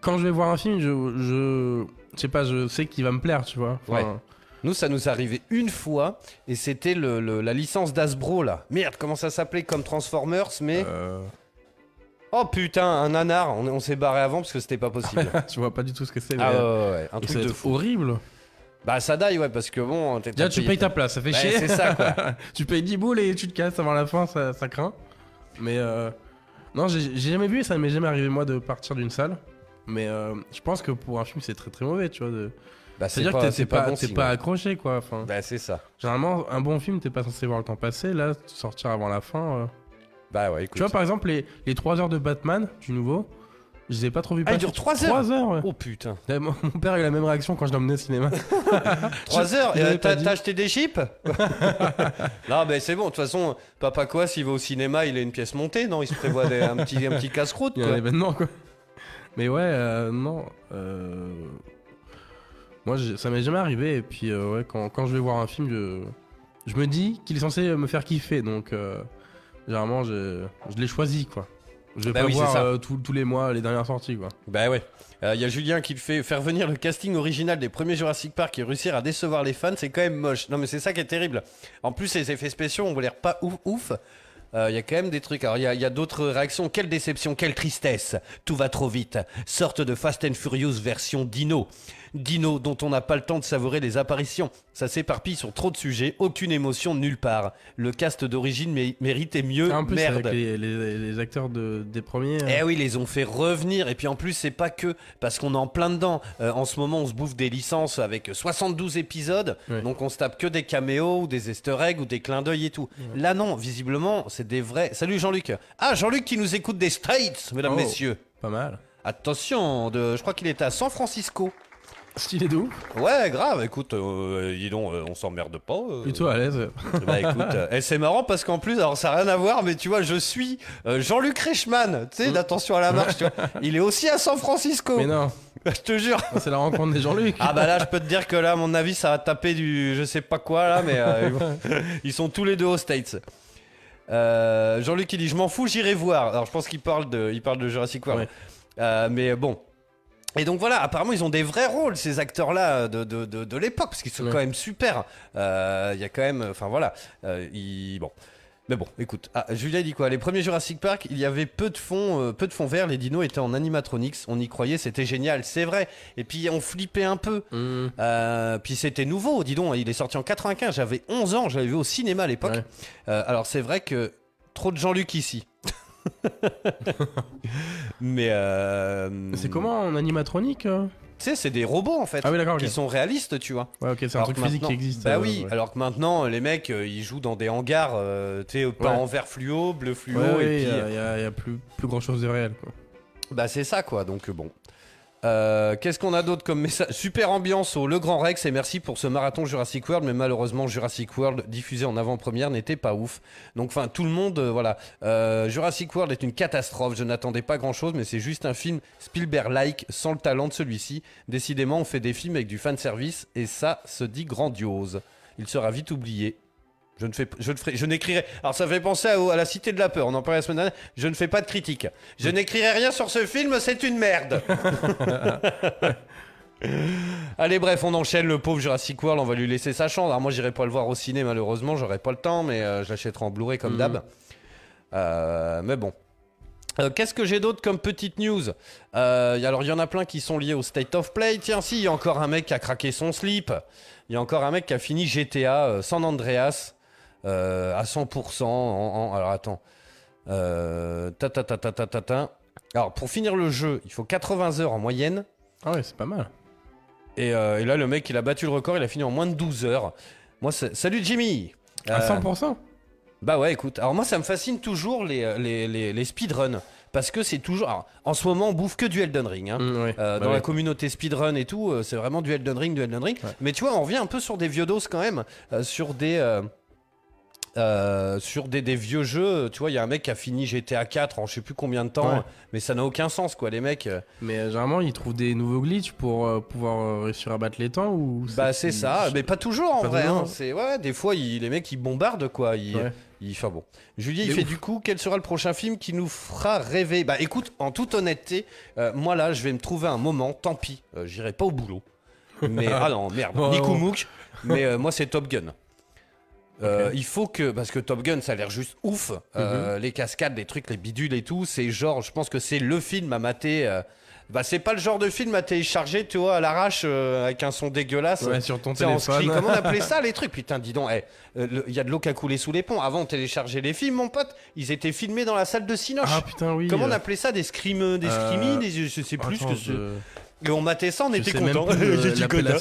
quand je vais voir un film, je, je, je sais pas, je sais qu'il va me plaire, tu vois. Enfin, Nous, ça nous est arrivé une fois et c'était le, le- la licence d'Asbro là. Merde, comment ça s'appelait comme Transformers Mais euh, oh putain, un nanar. On, on s'est barré avant parce que c'était pas possible. tu vois pas du tout ce que c'est. ah mais, ouais, ouais, ouais, un et truc de fou. horrible. Bah ça daille ouais parce que bon. Déjà, tu payes ta place, ça fait Ouais, chier. c'est ça, quoi. tu payes 10 boules et tu te casses avant la fin, ça, ça craint. Mais euh, non, j'ai j'ai jamais vu et ça m'est jamais arrivé moi de partir d'une salle. Mais euh, je pense que pour un film, c'est très très mauvais, tu vois. de- Bah, c'est C'est-à-dire que pas, t'es- pas, bon pas ouais. accroché, quoi. Enfin, Bah c'est ça. généralement, un bon film, t'es pas censé voir le temps passer. Là, sortir avant la fin. euh, Bah ouais, écoute. Tu vois, par exemple, les, les 3 heures de Batman, du nouveau, je les ai pas trop vus Ah, il dure trois heures 3 heures, ouais. Oh putain. Mon mon père a eu la même réaction quand je l'emmenais au cinéma. 3 heures pas T'as acheté des chips Non, mais c'est bon. De toute façon, Papa quoi, s'il va au cinéma, il a une pièce montée, non? Il se prévoit des- un petit, un petit casse-croûte, Il y a un événement, quoi. Mais ouais, euh, non. euh, Moi, ça m'est jamais arrivé. Et puis, euh, ouais, quand, quand je vais voir un film, je, je me dis qu'il est censé me faire kiffer. Donc, euh, généralement, je, je l'ai choisi, quoi. Je vais Bah pas oui, voir ça. euh, tous- tous les mois les dernières sorties, quoi. Bah ouais. Il y a Julien qui fait faire venir le casting original des premiers Jurassic Park et réussir à décevoir les fans, c'est quand même moche. Non mais c'est ça qui est terrible. En plus les effets spéciaux ont l'air pas ouf ouf. Il y a quand même des trucs. Alors il y a, il y a d'autres réactions. Quelle déception, quelle tristesse. Tout va trop vite. Sorte de Fast and Furious version Dino. Dino dont on n'a pas le temps de savourer les apparitions. Ça s'éparpille sur trop de sujets, aucune émotion nulle part. Le cast d'origine mé- méritait mieux. en plus, Merde. avec les, les- les acteurs de, des premiers. Eh oui, ils les ont fait revenir. Et puis en plus, c'est pas que parce qu'on est en plein dedans. Euh, en ce moment, on se bouffe des licences avec 72 épisodes. Ouais. Donc on se tape que des caméos ou des easter eggs ou des clins d'œil et tout. Là, non, visiblement, c'est des vrais. Salut Jean-Luc. Ah, Jean-Luc qui nous écoute des States, mesdames, Oh. messieurs. Pas mal. Attention, de... je crois qu'il était à San Francisco. Stylé de ouf. Ouais, grave. Écoute, euh, dis donc, euh, on s'emmerde pas. euh. Plutôt à l'aise. Bah écoute, euh, et c'est marrant parce qu'en plus, alors ça n'a rien à voir, mais tu vois, je suis euh, Jean-Luc Reichmann, tu sais, d'attention à la marche, tu vois. Il est aussi à San Francisco. Mais non, Je te jure. c'est la rencontre des Jean-Luc. Ah bah là, je peux te dire que là, à mon avis, ça va taper du je sais pas quoi là, mais euh, ils, vont- ils sont tous les deux aux States. Euh, Jean-Luc il dit je m'en fous j'irai voir alors je pense qu'il parle de il parle de Jurassic World Ouais. Euh, mais bon et donc voilà apparemment ils ont des vrais rôles ces acteurs là de, de, de, de l'époque parce qu'ils sont Ouais. quand même super Euh, il y a quand même enfin voilà Euh, ils- bon Mais bon, écoute, ah, Julia dit quoi? Les premiers Jurassic Park, il y avait peu de fonds, euh, peu de fonds verts, les dinos étaient en animatronics, on y croyait, c'était génial, c'est vrai. Et puis on flippait un peu. Mmh. Euh, puis c'était nouveau, dis donc, il est sorti en 95, j'avais 11 ans, j'avais vu au cinéma à l'époque. Ouais. Euh, alors c'est vrai que trop de Jean-Luc ici. Mais euh, C'est comment en animatronique euh Tu sais, c'est des robots en fait. Ah oui. Qui sont réalistes, tu vois. Ouais, ok, c'est un truc que physique qui existe. Bah euh, oui, ouais. alors que maintenant, les mecs, euh, ils jouent dans des hangars, euh, tu sais, pas Ouais. en vert fluo, bleu fluo, et puis. il y y, a, il y a plus, plus grand chose de réel. Quoi. Bah c'est ça quoi, donc bon. Euh, Qu'est-ce qu'on a d'autre comme message? Super ambiance au Le Grand Rex et merci pour ce marathon Jurassic World, mais malheureusement Jurassic World diffusé en avant-première n'était pas ouf. Donc enfin tout le monde, euh, voilà. Euh, Jurassic World est une catastrophe, je n'attendais pas grand-chose, mais c'est juste un film Spielberg-like sans le talent de celui-ci. Décidément on fait des films avec du fanservice et ça se dit grandiose. Il sera vite oublié. Je ne fais, je ne ferai, je n'écrirai. Alors ça fait penser à, à la Cité de la peur. On en parlait la semaine dernière. Je ne fais pas de critique. Je n'écrirai rien sur ce film. C'est une merde. Allez, bref, on enchaîne le pauvre Jurassic World. On va lui laisser sa chance. Alors moi, j'irai pas le voir au ciné malheureusement. J'aurai pas le temps, mais euh, je l'achèterai en Blu-ray comme Mhm. d'hab. Euh, mais bon. Euh, Qu'est-ce que j'ai d'autre comme petite news? Euh, Alors, il y en a plein qui sont liés au State of Play. Tiens, si, il y a encore un mec qui a craqué son slip. Il y a encore un mec qui a fini GTA San Andreas à 100%. en- en- alors, attends. Euh, ta, ta, ta, ta, ta, ta, ta. Alors, pour finir le jeu, il faut 80 heures en moyenne. Ah ouais, c'est pas mal. Et, euh, et là, le mec, il a battu le record. Il a fini en moins de 12 heures. Moi, salut Jimmy À Euh, 100% bah ouais, écoute. Alors moi, ça me fascine toujours les, euh, les, les, les speedruns. Parce que c'est toujours. alors, en ce moment, on bouffe que du Elden Ring. hein. Mmh. Euh, Bah dans la communauté speedrun et tout, euh, c'est vraiment du Elden Ring, du Elden Ring. Ouais. Mais tu vois, on revient un peu sur des vieux dos quand même, euh, sur des. Euh, sur des, des vieux jeux, tu vois, il y a un mec qui a fini GTA 4 en je sais plus combien de temps, Ouais. mais ça n'a aucun sens quoi, les mecs. euh, Mais euh, généralement, ils trouvent des nouveaux glitches pour euh, pouvoir réussir à battre les temps ou Bah c'est ça, mais pas toujours en Pas vrai. hein. C'est ouais, des fois ils- les mecs ils bombardent quoi. Ils, Ouais. ils- enfin bon. Julie, il fait ouf. du coup quel sera le prochain film qui nous fera rêver? Bah écoute, en toute honnêteté, moi là je vais me trouver un moment. Tant pis, j'irai pas au boulot. Mais ah non merde, Oh. Mais moi c'est Top Gun. Euh, Il faut que parce que Top Gun ça a l'air juste ouf, Mhm. Euh, les cascades, les trucs, les bidules et tout, c'est genre, je pense que c'est le film à mater. euh, bah c'est pas le genre de film à télécharger, tu vois, à l'arrache avec un son dégueulasse. Ouais, sur ton téléphone. screen, comment on appelait ça les trucs? Putain, dis donc, eh, il y a de l'eau qui a coulé sous les ponts. Avant, on téléchargeait les films, mon pote. Ils étaient filmés dans la salle de Cinoche. Ah putain, oui. comment on appelait ça? Des des screamies, des, je sais plus attends, ce que c'est. Et on matait ça, on je était content. le- J'étais content.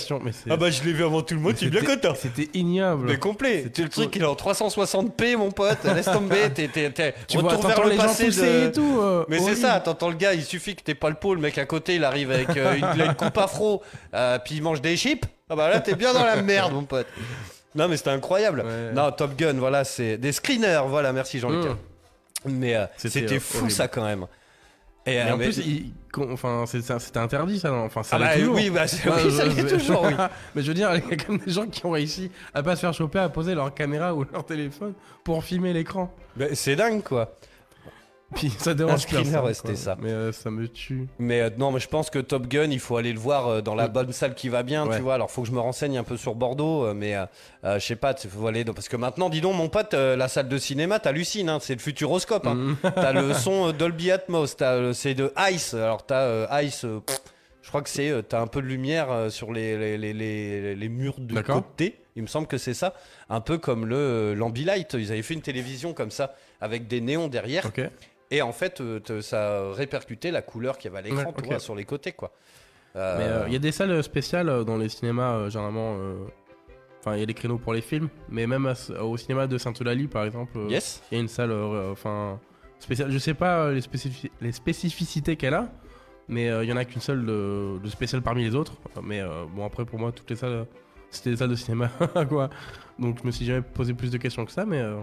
Ah bah je l'ai vu avant tout le monde, tu es bien content. C'était ignoble. Mais complet. C'était Le truc, il est en 360p, mon pote. Laisse tomber. T'es, retour vers le passé de- et tout. euh, mais c'est ça, t'entends le gars, il suffit que t'aies pas le pot, le mec à côté, il arrive avec euh, une, une coupe afro, euh, puis il mange des chips. Ah bah là, t'es bien dans la merde, mon pote. Non, mais c'était incroyable. Ouais. Non, Top Gun, voilà, c'est des screeners, voilà, merci Jean-Luc. Mmh. Mais euh, C'était, euh, fou ça quand même. Et, Mais en mais- plus, il- enfin, c'était interdit ça, non Enfin, ça ah bah toujours. oui, bah, oui, ça l'est toujours, oui. Mais je veux dire, il y a quand même des gens qui ont réussi à pas se faire choper, à poser leur caméra ou leur téléphone pour filmer l'écran. Mais c'est dingue quoi. Puis ça dérange screener, personne, ouais, c'était ça. Mais euh, ça me tue. Mais euh, non, mais je pense que Top Gun, il faut aller le voir euh, dans la Mm. bonne salle qui va bien, Ouais. tu vois. Alors, faut que je me renseigne un peu sur Bordeaux, mais euh, euh, je sais pas, il faut aller dans- parce que maintenant, dis donc, mon pote, euh, la salle de cinéma, t'hallucines, hein, c'est le futuroscope. Hein. Mm. T'as le son euh, Dolby Atmos, t'as euh, c'est de Ice. Alors, t'as euh, Ice. euh, pff, je crois que c'est, euh, t'as un peu de lumière euh, sur les, les, les, les, les murs D'accord. côté. Il me semble que c'est ça. Un peu comme le euh, l'Ambilight. Ils avaient fait une télévision comme ça, avec des néons derrière. Ok. Et en fait, euh, te- ça répercutait la couleur qu'il y avait à l'écran, Ouais, tu ok. vois, sur les côtés, quoi. Euh, Mais euh, il y a des salles spéciales dans les cinémas, euh, généralement. Enfin, il y a des créneaux pour les films, mais même à- au cinéma de Saint-Eulalie, par exemple, il Yes. y a une salle, enfin, spéciale. Je sais pas les, spécifi- les spécificités qu'elle a, mais il y en a qu'une seule de, de spéciale parmi les autres. Mais bon, après, pour moi, toutes les salles, c'était des salles de cinéma, quoi. Donc, je me suis jamais posé plus de questions que ça, mais euh,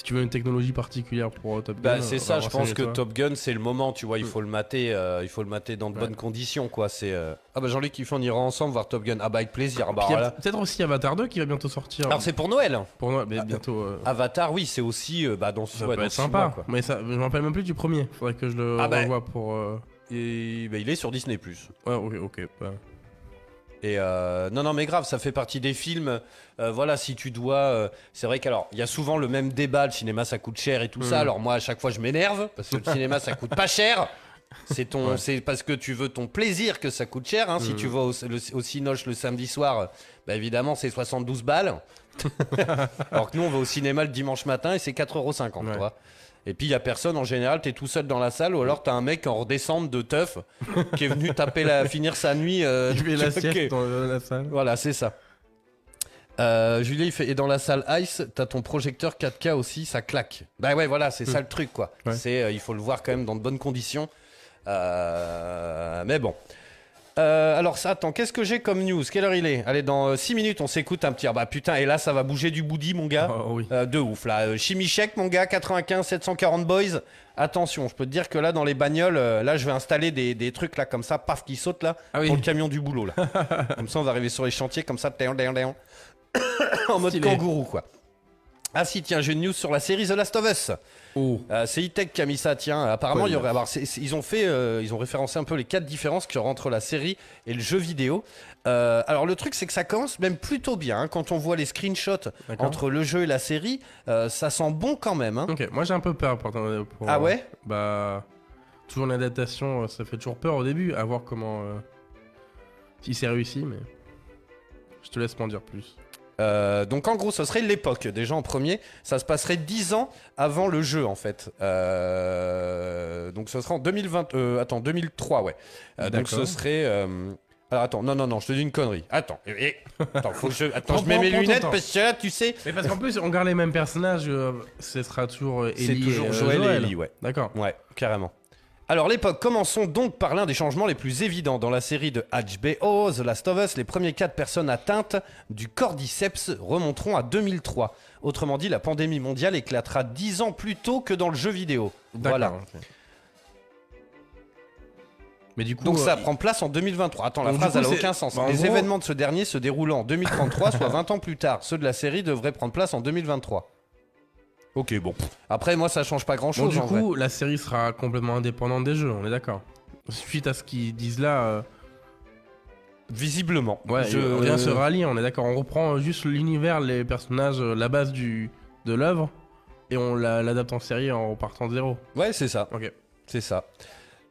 si tu veux une technologie particulière pour euh, Top Gun, Bah, euh, c'est ça, je pense que. Top Gun, c'est le moment, tu vois, il Mm. faut le mater, euh, il faut le mater dans de Ouais. bonnes conditions, quoi. C'est euh, Ah bah Jean-Luc, il faut on ira ensemble voir Top Gun. Ah bah avec plaisir. Ah bah, Puis il y a voilà. peut-être aussi Avatar 2 qui va bientôt sortir. Alors c'est pour Noël. pour moi, mais Ah, bientôt. euh, Avatar, oui, c'est aussi euh, bah, dans ce ça ouais, peut dans être sympa, mois, quoi. mais ça, je me rappelle même plus du premier. Faudrait que je le Ah bah. revoie pour. euh, Et bah, il est sur Disney+. Ouais, ok, ok. bah. Et euh, non, non, mais grave, ça fait partie des films. euh, voilà, si tu dois. euh, c'est vrai qu'alors, il y a souvent le même débat le cinéma, ça coûte cher et tout ça. Mhm. Alors, moi, à chaque fois, je m'énerve parce que le cinéma, ça coûte pas cher. C'est ton, c'est parce que tu veux ton plaisir que ça coûte cher. hein. Si tu vas au, le- au Cinoche le samedi soir, bah évidemment, c'est 72 balles. Alors que nous, on va au cinéma le dimanche matin et c'est 4,50€. Ouais. tu vois. Et puis, il y a personne en général, t'es tout seul dans la salle ou alors t'as un mec en redescente de teuf qui est venu taper la, finir sa nuit. euh, fais la sieste dans la salle. voilà, c'est ça. Euh, Julien, il fait. Et dans la salle Ice, t'as ton projecteur 4K aussi, ça claque. Bah ouais, voilà, c'est ça le truc, quoi. Ouais. C'est, euh, il faut le voir quand même dans de bonnes conditions. Euh, mais bon. Euh, alors ça, attends, qu'est-ce que j'ai comme news? Quelle heure il est? Allez, dans 6 minutes, on s'écoute un petit. Ah bah putain, et là, ça va bouger du boudi, mon gars. Oh, oui. Euh, de ouf là. Euh, Chimichek, mon gars, 95 740 boys. Attention, je peux te dire que là, dans les bagnoles, euh, là, je vais installer des, des trucs là comme ça, paf, qui sautent là, Ah oui. pour le camion du boulot là. comme ça, on va arriver sur les chantiers comme ça, en mode kangourou quoi. Ah si, tiens, j'ai une news sur la série The Last of Us. Oh. Euh, c'est E-Tech qui a mis ça, tiens. Apparemment, il y aurait. alors, c'est- c'est- ils ont fait, euh, ils ont référencé un peu les quatre différences qu'il y aura entre la série et le jeu vidéo. Euh, alors le truc, c'est que ça commence même plutôt bien hein. quand on voit les screenshots D'accord. entre le jeu et la série. euh, ça sent bon quand même. hein. Ok, moi j'ai un peu peur pour. pour- Ah ouais? Bah. Toujours une adaptation, euh, ça fait toujours peur au début, à voir comment. euh, Si c'est réussi, mais. Je te laisse m'en dire plus. Euh, donc en gros, ce serait l'époque déjà en premier. Ça se passerait 10 ans avant le jeu en fait. Euh, donc ce serait en 2020. euh, attends, 2003 ouais. Donc ce serait. alors attends, non non non, je te dis une connerie. Attends, eh, eh, attends, faut que je, attends, Prends- je mets mes lunettes parce que là, tu sais, Mais parce qu'en plus, on garde les mêmes personnages, ce sera toujours euh, c'est Ellie toujours et, Joël, et Ellie, ouais. D'accord. Ouais, carrément. Alors l'époque, commençons donc par l'un des changements les plus évidents dans la série de HBO, The Last of Us. Les premiers cas de personnes atteintes du cordyceps remonteront à 2003. Autrement dit, la pandémie mondiale éclatera 10 ans plus tôt que dans le jeu vidéo. D'accord, Voilà. Mais du coup. Donc euh, ça prend place en 2023. Attends, la Donc, phrase coup, elle a c'est- aucun sens. bah, Les gros- événements de ce dernier se déroulant en 2033, soit 20 ans plus tard. Ceux de la série devraient prendre place en 2023. Ok, bon. Après, moi, ça change pas grand Bon, chose. du en vrai. coup, la série sera complètement indépendante des jeux, on est d'accord. Suite à ce qu'ils disent là, euh, Visiblement. ouais, Je- on vient se rallier, on est d'accord. On reprend juste l'univers, les personnages, euh, la base du, de l'œuvre, et on la- l'adapte en série en repartant de zéro. Ouais, c'est ça. Ok. C'est ça.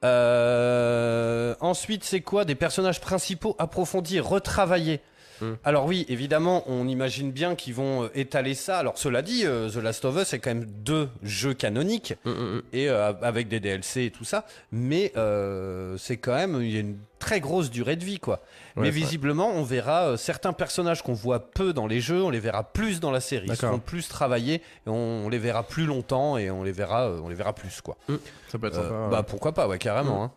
Euh, Ensuite, c'est quoi Des personnages principaux approfondis, retravaillés? Hmm. Alors oui, évidemment, on imagine bien qu'ils vont euh, étaler ça. Alors cela dit, euh, The Last of Us, c'est quand même deux jeux canoniques Mm, mm, mm. et euh, avec des DLC et tout ça, mais euh, c'est quand même il y a une très grosse durée de vie quoi. Ouais, mais visiblement, on verra euh, certains personnages qu'on voit peu dans les jeux, on les verra plus dans la série. Ils seront plus travaillés, et on, on les verra plus longtemps et on les verra, on les verra plus quoi. Ça peut être sympa. bah pourquoi pas, ouais, carrément. Mm. hein.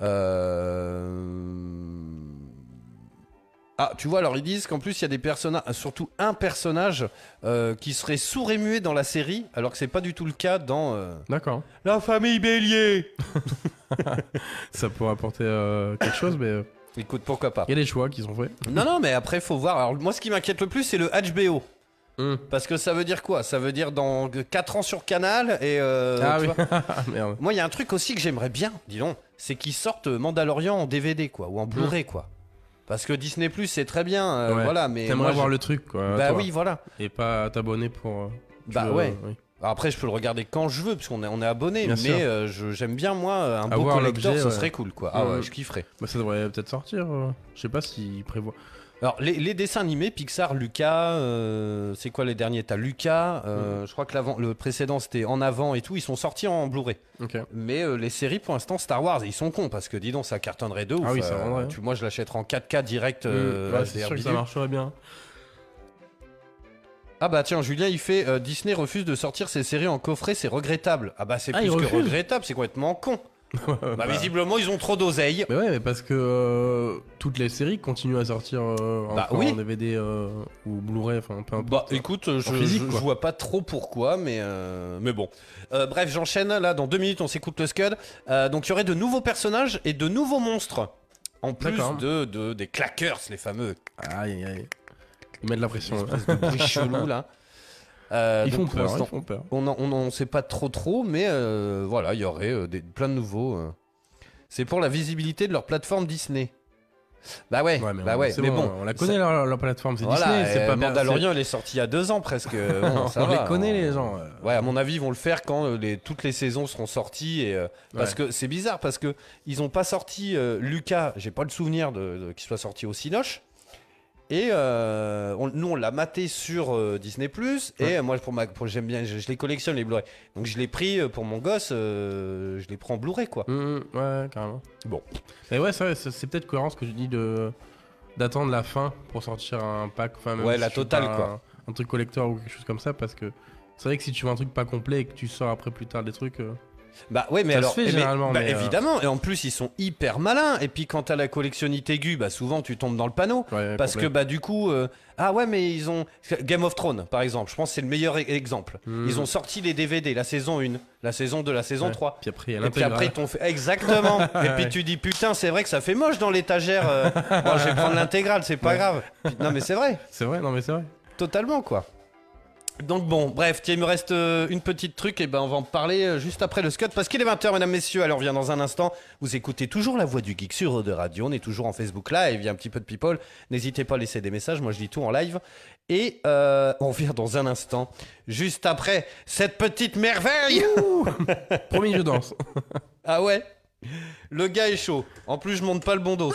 Euh, Ah, tu vois, alors ils disent qu'en plus il y a des personnages, surtout un personnage euh, qui serait sourd et muet dans la série, alors que c'est pas du tout le cas dans euh, D'accord. La famille Bélier. Ça pourrait apporter euh, quelque chose, mais euh, Écoute, pourquoi pas. il y a des choix qui sont faits. Non, non, mais après faut voir. Alors moi, ce qui m'inquiète le plus, c'est le HBO. Mm. Parce que ça veut dire quoi? Ça veut dire dans 4 ans sur Canal et euh, ah tu oui. vois, Ah, Merde. Moi, il y a un truc aussi que j'aimerais bien, dis donc, c'est qu'ils sortent Mandalorian en DVD, quoi, ou en Blu-ray, quoi. Parce que Disney Plus, c'est très bien, euh, Ouais. voilà, mais. T'aimerais moi, voir je- le truc, quoi. Bah toi. oui, voilà. Et pas t'abonner pour. euh, tu Bah veux, ouais. Après, je peux le regarder quand je veux, parce qu'on est, on est abonné, Bien mais euh, je- j'aime bien, moi, un beau Avoir collector, l'objet, ouais. serait cool, quoi. Ah Mhm. ouais, je kifferais. Bah, ça devrait peut-être sortir. euh, Je sais pas s'ils prévoient. Alors, les, les dessins animés, Pixar, Lucas, euh, c'est quoi les derniers? T'as Lucas, euh, je crois que le précédent c'était En Avant et tout, ils sont sortis en Blu-ray. Mais euh, les séries, pour l'instant, Star Wars, ils sont cons, parce que dis donc, ça cartonnerait de ouf. Ah oui, ça vendrait, hein. tu, moi, je l'achèterais en 4K direct. Mm. HDR c'est sûr que ça marcherait bien. Ah bah tiens, Julien, il fait Disney refuse de sortir ses séries en coffret, c'est regrettable. Ah bah c'est Ah, plus que regrettable, c'est complètement con. Bah, Bah, visiblement, ils ont trop d'oseille. Mais ouais, mais parce que euh, toutes les séries continuent à sortir euh, Bah oui. en DVD euh, ou Blu-ray, enfin peu importe. Bah écoute, je, physique, je- vois pas trop pourquoi, mais, euh, mais bon. Bref, j'enchaîne. Là, dans deux minutes, on s'écoute le Scud. Donc il y aurait de nouveaux personnages et de nouveaux monstres. En plus de, de- des claqueurs, les fameux Aïe, aïe, aïe. Ils mettent la pression. hein. espèces de chelous là. Euh, Ils font donc, peur, ils font peur. On n'en sait pas trop trop, mais euh, voilà, il y aurait euh, des, plein de nouveaux. C'est pour la visibilité de leur plateforme Disney. Bah ouais, Ouais, mais, bah on, ouais. mais bon, bon, on la connaît leur, leur plateforme, c'est Voilà, Disney, c'est pas Mandalorian, il est sorti il y a deux ans presque. Bon, ça on va, les connaît on- les gens. Ouais, à mon avis, ils vont le faire quand les, toutes les saisons seront sorties. Et, Parce que c'est bizarre, parce que ils ont pas sorti Lucas, j'ai pas le souvenir de, de- qu'il soit sorti au Cinoche. Et euh, on- nous, on l'a maté sur euh, Disney. Et Ouais. moi, pour ma, j'aime bien, je, je les collectionne, les Blu-ray. Donc, je l'ai pris euh, pour mon gosse, euh, je les prends en Blu-ray, quoi. Mhm, ouais, carrément. Bon. Mais ouais, c'est c'est peut-être cohérent ce que je dis de d'attendre la fin pour sortir un pack. Enfin, même Ouais, si la totale, quoi. Un, un truc collector ou quelque chose comme ça, parce que c'est vrai que si tu veux un truc pas complet et que tu sors après plus tard des trucs. Bah ouais, mais Ça se alors, fait eh, mais- généralement, bah, mais, euh, évidemment. Et en plus, ils sont hyper malins. Et puis, quand t'as la collectionnite aiguë, bah souvent, tu tombes dans le panneau. ouais, Parce complet. que bah du coup euh, ah ouais mais ils ont Game of Thrones par exemple je pense c'est le meilleur e- exemple Mhm. ils ont sorti les DVD la saison 1 la saison 2 la saison Ouais. 3 Puis après, et puis après ils t'ont fait exactement et puis tu dis putain c'est vrai que ça fait moche dans l'étagère euh, bon, je vais prendre l'intégrale c'est pas Ouais. grave Puis- non mais c'est vrai C'est vrai, non mais c'est vrai. totalement quoi donc bon, bref, tiens, il me reste euh, une petite truc, et ben on va en parler euh, juste après le scud, parce qu'il est 20h, mesdames, messieurs, alors on revient dans un instant. Vous écoutez toujours la voix du geek sur de radio, on est toujours en Facebook Live, il y a un petit peu de people. N'hésitez pas à laisser des messages, moi je dis tout en live. Et euh, on revient dans un instant, juste après cette petite merveille. Promis, je danse. ah ouais? Le gars est chaud. En plus, je monte pas le bon dos.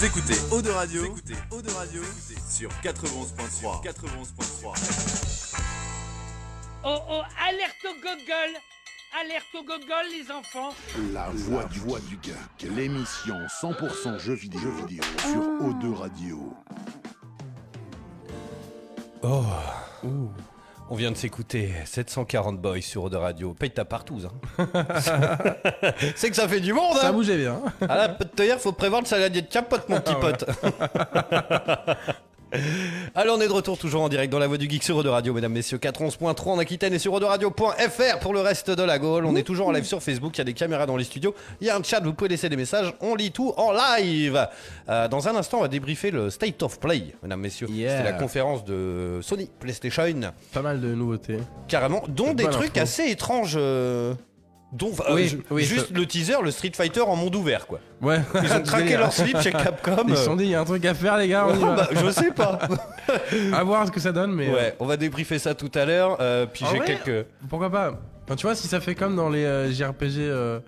Vous écoutez Eau de Radio, vous écoutez Eau de Radio. Sur 91.3. 91.3. Oh oh, alerte au gogol. Alerte au gogol, les enfants. La voix du, voix du geek, l'émission 100% jeux vidéo, jeux vidéo. Sur O2 Radio. Oh. On vient de s'écouter 740 Boys sur Eau de Radio. Paye ta partouze. Hein. c'est que ça fait du monde. Ça Hein bougeait bien. ah là, peut te dire, faut prévoir le saladier de capote, mon petit pote. Alors on est de retour toujours en direct dans la voix du geek sur de Radio, mesdames, messieurs, 411.3 en Aquitaine et sur Radio.fr pour le reste de la Gaule. On est toujours en live sur Facebook, il y a des caméras dans les studios, il y a un chat, vous pouvez laisser des messages, on lit tout en live. Euh, dans un instant, on va débriefer le State of Play, mesdames, messieurs. Yeah. C'était la conférence de Sony PlayStation, Pas mal de nouveautés. carrément, dont des trucs info. assez étranges. euh, dont, euh, oui, juste ça- le teaser, le Street Fighter en monde ouvert, quoi. Ouais. Ils ont craqué leur slip chez Capcom. Ils se euh, sont dit, il y a un truc à faire, les gars. On y Oh, va. bah, je sais pas. À voir ce que ça donne, mais. euh, Ouais, on va débriefer ça tout à l'heure. euh, puis En j'ai quelques. Pourquoi pas? Enfin, tu vois, si ça fait comme dans les euh, JRPG euh,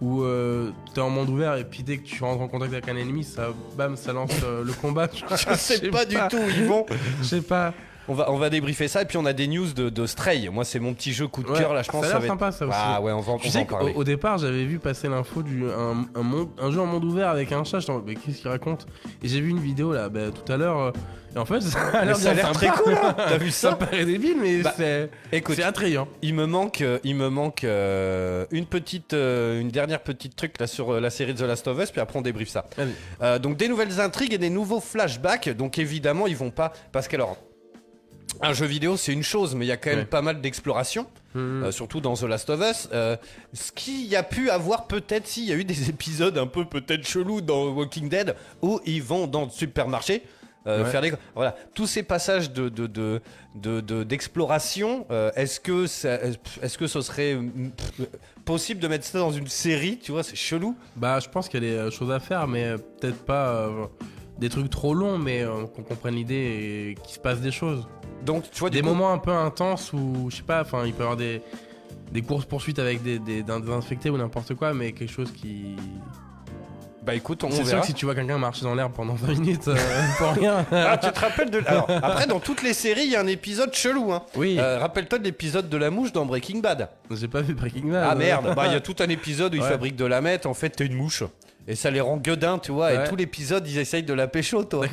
où euh, t'es en monde ouvert et puis dès que tu rentres en contact avec un ennemi, ça, bam, ça lance euh, le combat. Je sais pas du tout vont. Je sais pas. On va, on va débriefer ça et puis on a des news de, de Stray. Moi, c'est mon petit jeu coup de cœur là. Je pense ça a ça l'air être. sympa ça aussi. Ah ouais, on va, on en parler. au départ, j'avais vu passer l'info du un, un, monde- un jeu en monde ouvert avec un chat. Mode, mais qu'est-ce qu'il raconte? Et j'ai vu une vidéo là, bah, tout à l'heure. euh, et en fait, ça a l'air ça a bien l'air sympa. très cool. hein. T'as vu Ça? Ça paraît débile, mais Bah, c'est Écoute, c'est attrayant. il me manque, euh, il me manque euh, une petite, euh, une dernière petite truc là sur euh, la série de The Last of Us. Puis après on débriefe ça. Donc des nouvelles intrigues et des nouveaux flashbacks. Donc évidemment, ils vont pas parce qu'alors. Un jeu vidéo, c'est une chose, mais il y a quand même Ouais. pas mal d'exploration. Mhm. Euh, surtout dans The Last of Us. Euh, ce qu'il y a pu avoir peut-être s'il y a eu des épisodes un peu peut-être chelous dans Walking Dead où ils vont dans le supermarché. euh, Ouais. faire des voilà tous ces passages de de de de- de- d'exploration est-ce que ça- est-ce que ce serait possible de mettre ça dans une série tu vois c'est chelou Bah, je pense qu'il y a des choses à faire, mais peut-être pas des trucs trop longs, mais qu'on comprenne l'idée et qu'il se passe des choses. Donc tu vois des coup, moments un peu intenses où, je sais pas, enfin, il peut y avoir des, des courses poursuites avec des, des, des infectés ou n'importe quoi, mais quelque chose qui. bah écoute on C'est sûr que si tu vois quelqu'un marcher dans l'herbe pendant 20 minutes, euh, pour rien. ah, tu te rappelles de alors après dans toutes les séries il y a un épisode chelou hein Oui, Euh, rappelle-toi de l'épisode de la mouche dans Breaking Bad j'ai pas vu Breaking Bad. Ah merde, bah il y a tout un épisode où ils Ouais. fabriquent de la meth, en fait t'es une mouche. Et ça les rend gueudins, tu vois. Et Ouais. tout l'épisode, ils essayent de la pécho, toi.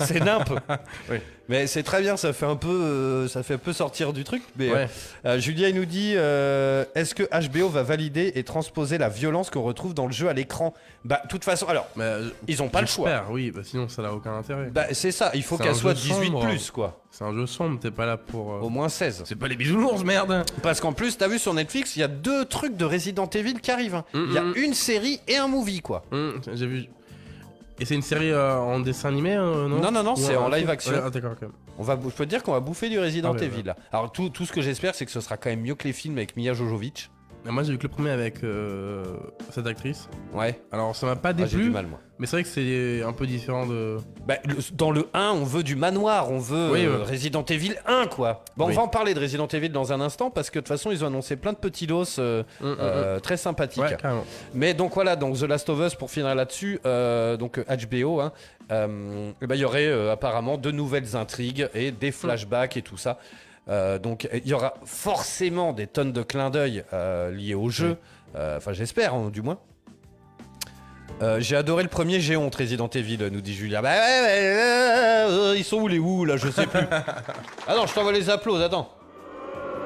C'est nimp. Oui. Mais c'est très bien, ça fait un peu, euh, ça fait un peu sortir du truc. Mais Ouais. euh, Julia, il nous dit, euh, est-ce que HBO va valider et transposer la violence qu'on retrouve dans le jeu à l'écran? Bah, de toute façon, alors, Bah, ils ont pas le choix. Oui, bah, sinon ça n'a aucun intérêt. Bah, c'est ça, il faut qu'elle soit jeu 18 sombre. plus, quoi. C'est un jeu sombre, t'es pas là pour. euh, Au moins 16. C'est pas les bisounours, merde Parce qu'en plus, t'as vu sur Netflix, il y a deux trucs de Resident Evil qui arrivent. hein. Il y a Mm, mm. une série et un movie, quoi. Hum, J'ai vu. Et c'est une série euh, en dessin animé, euh, non Non, non, non, Ou c'est en live action. Ouais, ah, d'accord, ok. On va, bou- je peux te dire qu'on va bouffer du Resident Ah ouais, Evil là. Alors tout, tout ce que j'espère, c'est que ce sera quand même mieux que les films avec Mia Jojovic. Et Moi j'ai vu que le premier avec euh, cette actrice. Ouais. Alors ça m'a pas Ah, j'ai déplu, du mal moi. mais c'est vrai que c'est un peu différent de. Bah, le- dans le 1, on veut du manoir, on veut Oui, euh, ouais. Resident Evil 1 quoi. Bon, Oui. on va en parler de Resident Evil dans un instant parce que de toute façon, ils ont annoncé plein de petits dos euh, Hum, hum, euh, très sympathiques. Ouais, carrément. Mais donc voilà, donc The Last of Us pour finir là-dessus, euh, donc euh, HBO, hein, euh, eh ben, il y aurait euh, apparemment de nouvelles intrigues et des flashbacks et tout ça. Euh, donc il y aura forcément des tonnes de clins d'œil euh, liés au jeu, Euh, enfin j'espère hein, du moins. Euh, J'ai adoré le premier, j'ai honte Resident Evil, nous dit Julia. Bah euh, euh, ils sont où les où là, je sais plus. ah non, je t'envoie les applauses, attends.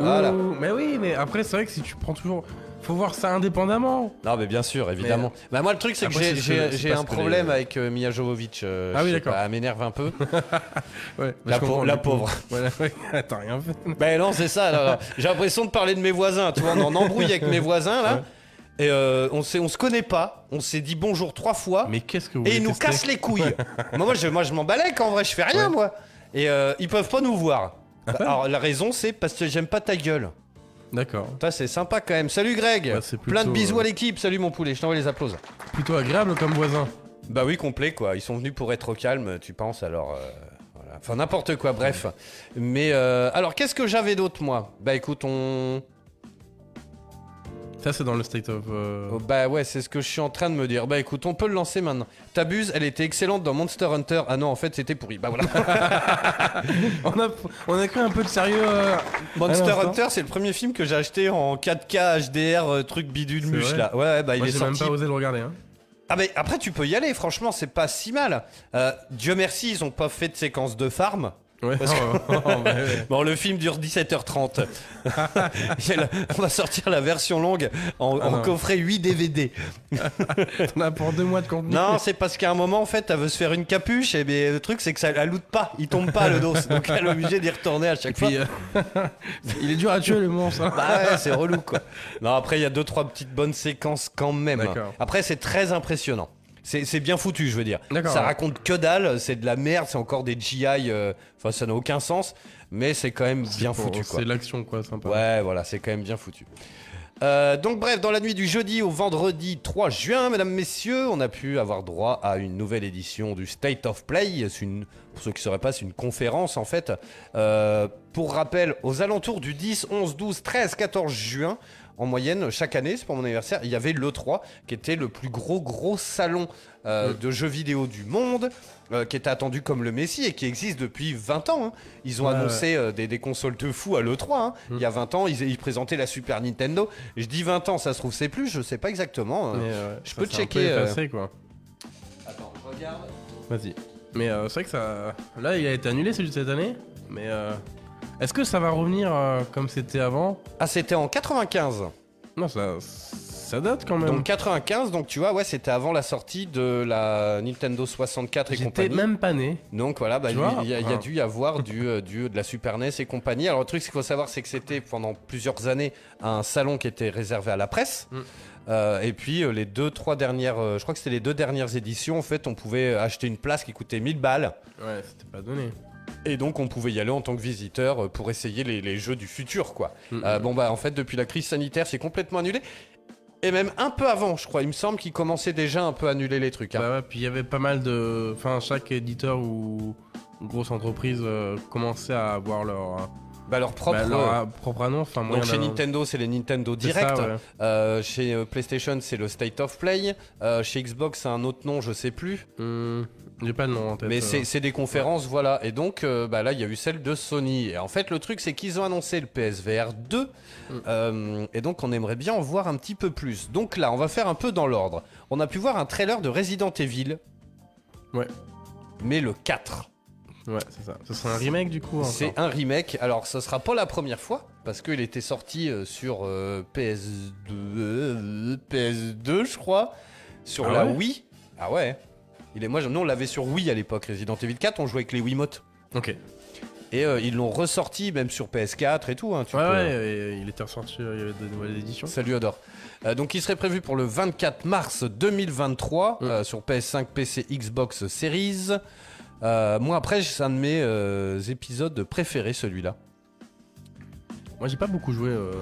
Voilà. Mais oui, mais après c'est vrai que si tu prends toujours. Faut voir ça indépendamment. Non, mais bien sûr, évidemment. Bah, moi, le truc, c'est que Après, j'ai- c'est j'ai ce que- j'ai un problème les- avec euh, Mia Jovovich. euh, Ah oui, je sais d'accord. pas, Elle m'énerve un peu. Ouais, La je comprends, pauvre- la du coup. pauvre. Voilà, ouais, t'as rien fait. ben non, c'est ça. là, là. J'ai l'impression de parler de mes voisins. Tu vois, on en embrouille avec mes voisins, là. Ouais. Et euh, on, s'est- on se connaît pas. On s'est dit bonjour trois fois. Mais qu'est-ce que vous et ils nous tester cassent les couilles. moi, moi, je, moi, je m'en balèque en vrai. Je fais rien, Ouais. moi. Et euh, ils peuvent pas nous voir. Bah, ouais alors, la raison, c'est parce que j'aime pas ta gueule. D'accord. Ça, c'est sympa quand même. Salut Greg. Ouais, Plein de bisous euh, à l'équipe. Salut mon poulet. Je t'envoie les applauses. Plutôt agréable comme voisin. Bah oui, complet quoi. Ils sont venus pour être au calme, tu penses alors. euh, voilà. Enfin n'importe quoi, bref. Mais euh, alors qu'est-ce que j'avais d'autre moi? Bah écoute, on. Ça, c'est dans le state of. euh, Oh, Bah ouais, c'est ce que je suis en train de me dire. Bah écoute, on peut le lancer maintenant. T'abuses, elle était excellente dans Monster Hunter. Ah non, en fait, c'était pourri. Bah voilà. On a, on a cru un peu de sérieux. euh, Monster l'instant. Hunter, c'est le premier film que j'ai acheté en 4K HDR, euh, truc bidule C'est muche vrai là. Ouais, ouais, bah il Moi, est j'ai même sorti. pas osé le regarder. Hein. Ah mais après tu peux y aller, franchement c'est pas si mal. Euh, Dieu merci ils ont pas fait de séquence de farm. Ouais, Parce que- oh, oh, ouais. Bon le film dure 17h30. Il y a la- On va sortir la version longue en, Ah en coffret 8 DVD. On a pour deux mois de contenu. Non c'est parce qu'à un moment en fait elle veut se faire une capuche et bien, le truc c'est que ça la loot pas, il tombe pas le dos. Donc elle est obligée d'y retourner à chaque fois. Euh, il est dur à tuer le monstre. hein. Bah ouais, c'est relou quoi. Non, après il y a deux trois petites bonnes séquences quand même. D'accord. Après c'est très impressionnant. C'est bien foutu, je veux dire. Ça ouais. raconte que dalle, c'est de la merde, c'est encore des GI, euh, enfin ça n'a aucun sens, mais c'est quand même bien foutu. C'est l'action, quoi, sympa. Ouais, voilà, c'est quand même bien foutu. Euh, donc bref, dans la nuit du jeudi au vendredi 3 juin, mesdames, messieurs, on a pu avoir droit à une nouvelle édition du State of Play. Une, pour ceux qui ne sauraient pas, c'est une conférence en fait. Euh, pour rappel, aux alentours du 10, 11, 12, 13, 14 juin, en moyenne, chaque année, c'est pour mon anniversaire, il y avait l'E3, qui était le plus gros, gros salon euh, de jeux vidéo du monde, euh, qui était attendu comme le Messi et qui existe depuis 20 ans. hein. Ils ont Ouais, annoncé euh, des, des consoles de fou à l'E3. hein. Il y a 20 ans, ils, ils présentaient la Super Nintendo. Je dis 20 ans, ça se trouve c'est plus, je sais pas exactement. Mais, je peux un checker, peu effacé, quoi. Attends, regarde. Vas-y. Mais euh, c'est vrai que ça. Là, il a été annulé celui de cette année. Mais euh, est-ce que ça va revenir euh, comme c'était avant Ah, c'était en 95. Non, ça, ça date quand même. Donc 95, donc tu vois, ouais, c'était avant la sortie de la Nintendo 64 et J'étais compagnie. même pas né. Donc voilà, bah, Tu il vois il y, a- il y a Ah. dû y avoir du, euh, du- de la Super NES et compagnie. Alors le truc, qu'il faut savoir, c'est que c'était pendant plusieurs années un salon qui était réservé à la presse. Mm. Euh, et puis euh, les deux, trois dernières, euh, je crois que c'était les deux dernières éditions, en fait, on pouvait acheter une place qui coûtait 1000 balles. Ouais, c'était pas donné. Et donc on pouvait y aller en tant que visiteur euh, pour essayer les, les jeux du futur, quoi. Mm. Euh, bon bah en fait, depuis la crise sanitaire, c'est complètement annulé. Et même un peu avant, je crois. Il me semble qu'ils commençaient déjà un peu à annuler les trucs. hein. Bah ouais, puis il y avait pas mal de. Enfin, chaque éditeur ou grosse entreprise euh, commençait à avoir leur, Bah leur propre. bah, leur euh, propre annonce. Enfin, donc chez Nintendo, c'est les Nintendo Direct. ça, ouais. Euh, chez PlayStation, c'est le State of Play. Euh, chez Xbox, c'est un autre nom, je sais plus. Hum, J'ai pas le nom en tête. Mais euh. c'est c'est des conférences, voilà. Et donc, euh, bah là, il y a eu celle de Sony. Et en fait, le truc, c'est qu'ils ont annoncé le PSVR 2. Mm. Euh, et donc, on aimerait bien en voir un petit peu plus. Donc là, on va faire un peu dans l'ordre. On a pu voir un trailer de Resident Evil. Ouais. Mais le 4. Ouais, c'est ça. Ce sera un remake du coup. C'est encore. un remake. Alors, ce sera pas la première fois. Parce qu'il était sorti sur euh, PS2, euh, PS2, je crois. Sur Ah la ouais? Wii. Ah ouais. Il est, moi, nous, on l'avait sur Wii à l'époque, Resident Evil 4. On jouait avec les Wiimotes. Ok. Et euh, ils l'ont ressorti même sur PS4 et tout. Hein, tu Ouais, peux- ouais, et il était ressorti, euh, il y avait de nouvelles éditions. Salut Adore. Euh, donc il serait prévu pour le 24 mars 2023 Mm. euh, sur PS5, PC, Xbox Series. Euh, moi après c'est un de mes euh, épisodes préférés celui-là. Moi, j'ai pas beaucoup joué. euh,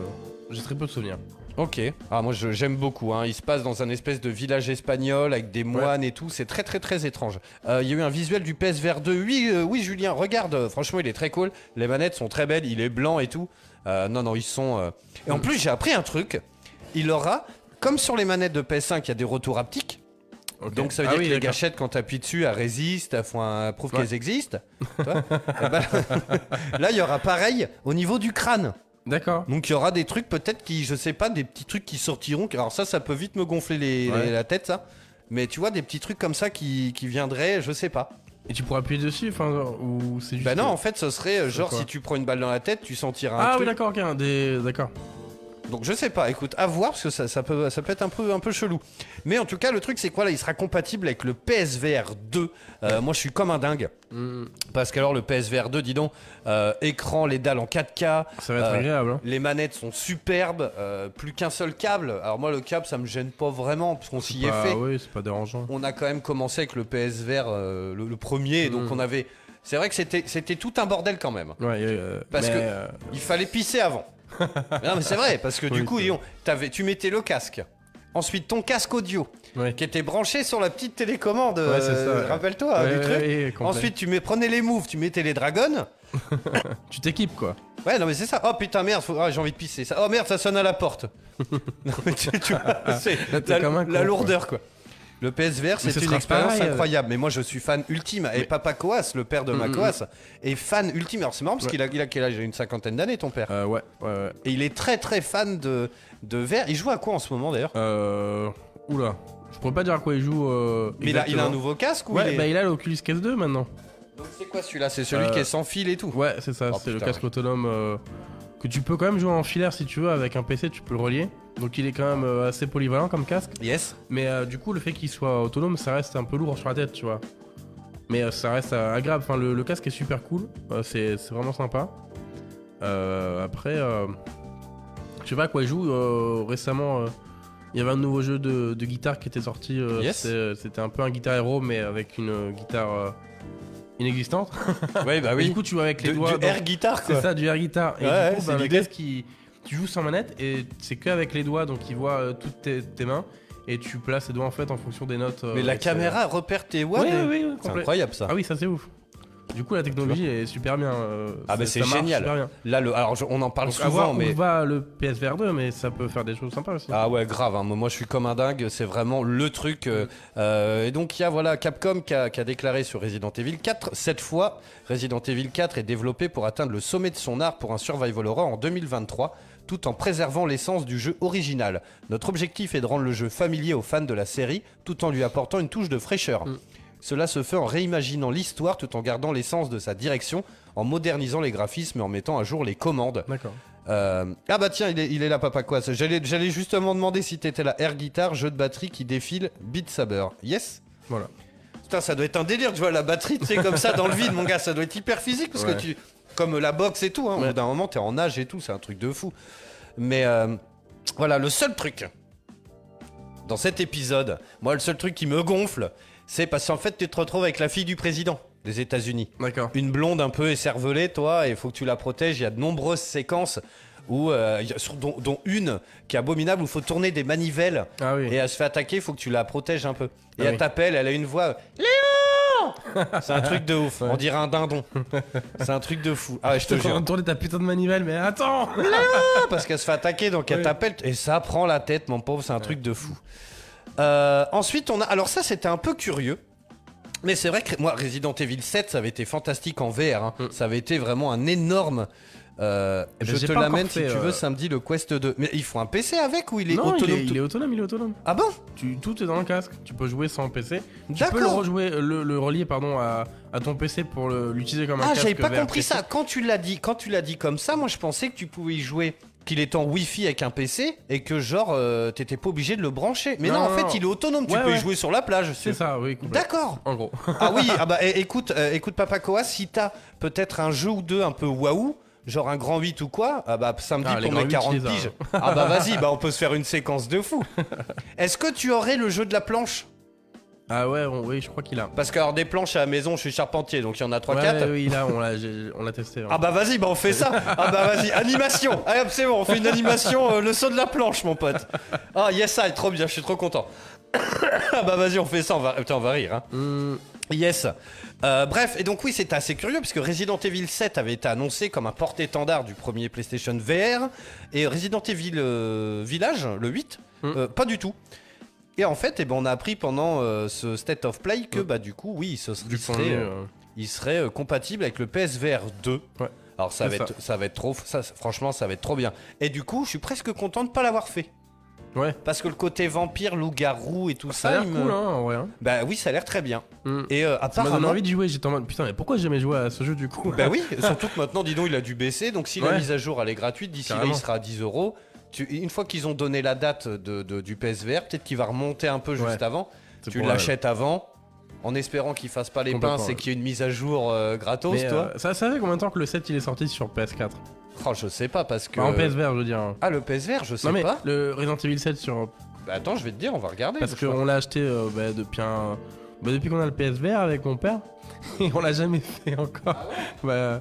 J'ai très peu de souvenirs. Ok. Ah moi j'aime beaucoup. hein. Il se passe dans un espèce de village espagnol avec des moines et tout. C'est très très très étrange. Euh, Il y a eu un visuel du PSVR 2. Oui euh, oui Julien regarde. Franchement il est très cool. Les manettes sont très belles. Il est blanc et tout. Euh, non non ils sont. Et en plus j'ai appris un truc. Il aura comme sur les manettes de PS5 il y a des retours haptiques. Donc ça veut Ah dire oui, que les gâchettes quand tu appuies dessus elles résistent, elles font un- prouvent Ouais. qu'elles existent. Eh ben, là il y aura pareil au niveau du crâne. D'accord. Donc il y aura des trucs peut-être qui, je sais pas, des petits trucs qui sortiront. Alors ça, ça peut vite me gonfler les, Ouais. les- la tête, ça. Mais tu vois, des petits trucs comme ça qui, qui viendraient, je sais pas. Et tu pourras appuyer dessus, enfin, ou c'est juste. Bah non, en fait, ce serait euh, genre quoi si tu prends une balle dans la tête, tu sentiras un Ah oui, truc. d'accord, ok, des... d'accord. Donc je sais pas, écoute, à voir parce que ça, ça peut, ça peut être un peu, un peu chelou. Mais en tout cas, le truc c'est quoi là, il sera compatible avec le PSVR 2. Euh, moi, je suis comme un dingue Hmm, parce qu'alors le PSVR 2, dis donc, euh, écran, les dalles en 4K. Ça va être Euh, agréable. Hein. Les manettes sont superbes, plus qu'un seul câble. Alors moi le câble ça me gêne pas vraiment parce qu'on s'y est fait. Oui, c'est pas dérangeant. On a quand même commencé avec le PSVR le, le premier, donc Mm. on avait. C'est vrai que c'était tout un bordel quand même. Ouais, Parce mais, que- euh, Il fallait pisser avant. Non mais c'est vrai parce que du Oui, coup tu mettais le casque. Ensuite ton casque audio ouais. qui était branché sur la petite télécommande. Ouais, euh. Rappelle-toi Ouais, du truc. Ensuite tu mets, prenais les moves, tu mettais les dragons. tu t'équipes quoi. Ouais, non, mais c'est ça. Oh putain, merde, faut- ah, j'ai envie de pisser. Ça... Oh merde, ça sonne à la porte. non, mais tu, tu vois, Là, la, comme un con, la quoi. lourdeur, quoi. Le PSVR, c'est ce une expérience pareil, euh. incroyable. Mais moi, je suis fan ultime. Et Papa Coas, le père de Mm, ma mm, Coas, est fan ultime. Alors, c'est marrant parce Ouais. qu'il a, il a quel âge? Il a une cinquantaine d'années, ton père. Euh, ouais, ouais, ouais. Et il est très, très fan de, de VR. Il joue à quoi en ce moment, d'ailleurs? Euh. Oula. Je pourrais pas dire à quoi il joue. Euh, Mais il a, il a un nouveau casque ou Ouais, il est- bah il a l'Oculus Quest 2 maintenant. Donc, c'est quoi celui-là? C'est celui Euh, qui est sans fil et tout Ouais, c'est ça, Oh, c'est le casque autonome euh, que tu peux quand même jouer en filaire si tu veux avec un PC, tu peux le relier. Donc il est quand même euh, assez polyvalent comme casque. Yes. Mais euh, du coup, le fait qu'il soit autonome, ça reste un peu lourd sur la tête, tu vois. Mais euh, ça reste euh, agréable. Enfin, le, le casque est super cool. C'est c'est vraiment sympa. Après, je sais pas à quoi il joue. récemment, il y avait un nouveau jeu de, de guitare qui était sorti. Yes. c'était- un peu un guitar héros, mais avec une guitare inexistante. Ouais, bah Et oui. du coup, tu joues avec les doigts. du air guitar, quoi. C'est ça, du air guitar. Et Ouais, du coup, c'est bah, le casque, il- tu joues sans manette et c'est qu'avec les doigts, donc il voit euh, toutes tes, tes mains et tu places les doigts en fait en fonction des notes. euh, Mais la caméra repère tes Oui, doigts. oui, et- oui, oui, C'est complet. incroyable ça. Ah oui, ça c'est ouf. Du coup, la technologie est super bien. euh, Ah, ça- bah, c'est ça marche génial. super bien. Là, le, alors je- on en parle Donc, à voir souvent, où mais va le PSVR 2, mais ça peut faire des choses sympas aussi. ah ouais, grave. hein. Moi, je suis comme un dingue. C'est vraiment le truc. euh, euh, et donc, il y a voilà Capcom qui a, qui a déclaré sur Resident Evil 4 cette fois, Resident Evil 4 est développé pour atteindre le sommet de son art pour un survival horror en 2023 tout en préservant l'essence du jeu original. Notre objectif est de rendre le jeu familier aux fans de la série tout en lui apportant une touche de fraîcheur. Mm. Cela se fait en réimaginant l'histoire tout en gardant l'essence de sa direction, en modernisant les graphismes et en mettant à jour les commandes. D'accord. Euh, Ah bah tiens, il est, il est là, papa quoi J'allais j'allais justement demander si t'étais là. Air guitar, jeu de batterie qui défile, Beat Saber. Yes? Voilà. Putain, ça doit être un délire, tu vois, la batterie, tu sais, comme ça dans le vide, mon gars, ça doit être hyper physique parce Ouais. que tu. Comme la boxe et tout, hein, au bout d'un moment, t'es en nage et tout, c'est un truc de fou. Mais euh, voilà, le seul truc dans cet épisode, moi, le seul truc qui me gonfle, c'est parce qu'en fait, tu te retrouves avec la fille du président des États-Unis D'accord. une blonde un peu écervelée, toi, et il faut que tu la protèges. Il y a de nombreuses séquences où, euh, dont, dont une qui est abominable où il faut tourner des manivelles Ah oui. et elle se fait attaquer. Il faut que tu la protèges un peu. Et Ah elle t'appelle, elle a une voix. C'est un truc de ouf. On dirait un dindon. C'est un truc de fou. Ah ouais, je te jure. tourner ta putain de manivelle, mais attends Ah, parce qu'elle se fait attaquer, donc elle Ouais. t'appelle et ça prend la tête, mon pauvre, c'est un truc de fou. Euh, ensuite, on a. Alors, ça, c'était un peu curieux. Mais c'est vrai que moi, Resident Evil 7, ça avait été fantastique en VR. hein. Ça avait été vraiment un énorme. Euh, je te l'amène si tu euh, veux samedi le Quest 2. Mais il faut un PC avec ou il est Non, autonome il est, tout- il est autonome, il est autonome. Ah bon Tu, tout est dans le casque. Tu peux jouer sans PC. Tu peux le rejouer, le, le relier pardon à, à ton PC pour l'utiliser comme un Ah, casque. j'avais pas compris PC. ça. Quand tu l'as dit, quand tu l'as dit comme ça, moi je pensais que tu pouvais y jouer qu'il est en Wi-Fi avec un PC et que genre euh, t'étais pas obligé de le brancher. Mais non, Non, en fait, non. il est autonome. Tu Ouais, peux y jouer sur la plage. C'est ça, oui. D'accord. En gros. Ah oui, ah bah é- écoute, euh, écoute Papa Koa, si t'as peut-être un jeu ou deux un peu waouh, genre un grand 8 ou quoi, ah bah Ah, pour grands mes 8, 40 je les ai, piges. Ah bah vas-y, bah on peut se faire une séquence de fou. Est-ce que tu aurais le jeu de la planche? Ah ouais, on- oui, je crois qu'il a. Parce que alors des planches à la maison, je suis charpentier, donc il y en a 3 Ouais, 4. ouais, oui, il a, on l'a, j'ai- on l'a testé. hein. Ah bah vas-y, bah on fait ça. Ah bah vas-y, animation. Allez hop, c'est bon, on fait une animation, euh, le saut de la planche, mon pote. Ah yes, ça, trop bien, je suis trop content. ah bah vas-y, on fait ça, on va, putain, on va rire. Hein. Hum, Yes. Euh, bref, et donc oui, c'était assez curieux puisque Resident Evil 7 avait été annoncé comme un porte-étendard du premier PlayStation VR et Resident Evil euh, Village, le 8, Mm. euh, pas du tout. Et en fait, eh ben, on a appris pendant ce State of Play que Mm. bah du coup, oui, ce- il serait, il serait compatible avec le PSVR 2. Ouais. Alors ça va, C'est être, ça va être trop, ça, franchement, ça va être trop bien. Et du coup, je suis presque content de pas l'avoir fait. Ouais. Parce que le côté vampire, loup-garou et tout Ça a ça, l'air il me- cool, hein, en vrai. hein. bah oui, ça a l'air très bien. Hum. Et euh, Ça m'a donné apparemment, envie de jouer. J'étais en mode putain, mais pourquoi j'ai jamais joué à ce jeu du coup? Bah oui, surtout que maintenant, dis donc, il a dû baisser. Donc si la Ouais. mise à jour elle est gratuite, d'ici là, Carrément. il sera à 10 euros. Tu- Une fois qu'ils ont donné la date de, de- du PSVR, peut-être qu'il va remonter un peu juste Ouais. avant. C'est Tu pour l'achètes avant, en espérant qu'il fasse pas les Complètement, pinces et ouais. qu'il y ait une mise à jour euh, gratos, Mais, toi euh, ça, ça fait combien de temps que le 7 il est sorti sur PS4 Oh, Je sais pas parce que. Enfin, En PSVR, je veux dire. Ah, le PSVR, je sais Non mais pas. le Resident Evil 7 sur Bah, attends, je vais te dire, on va regarder. parce qu'on l'a acheté euh, bah, depuis un bah, depuis qu'on a le PSVR avec mon père et on l'a jamais fait encore. Bah,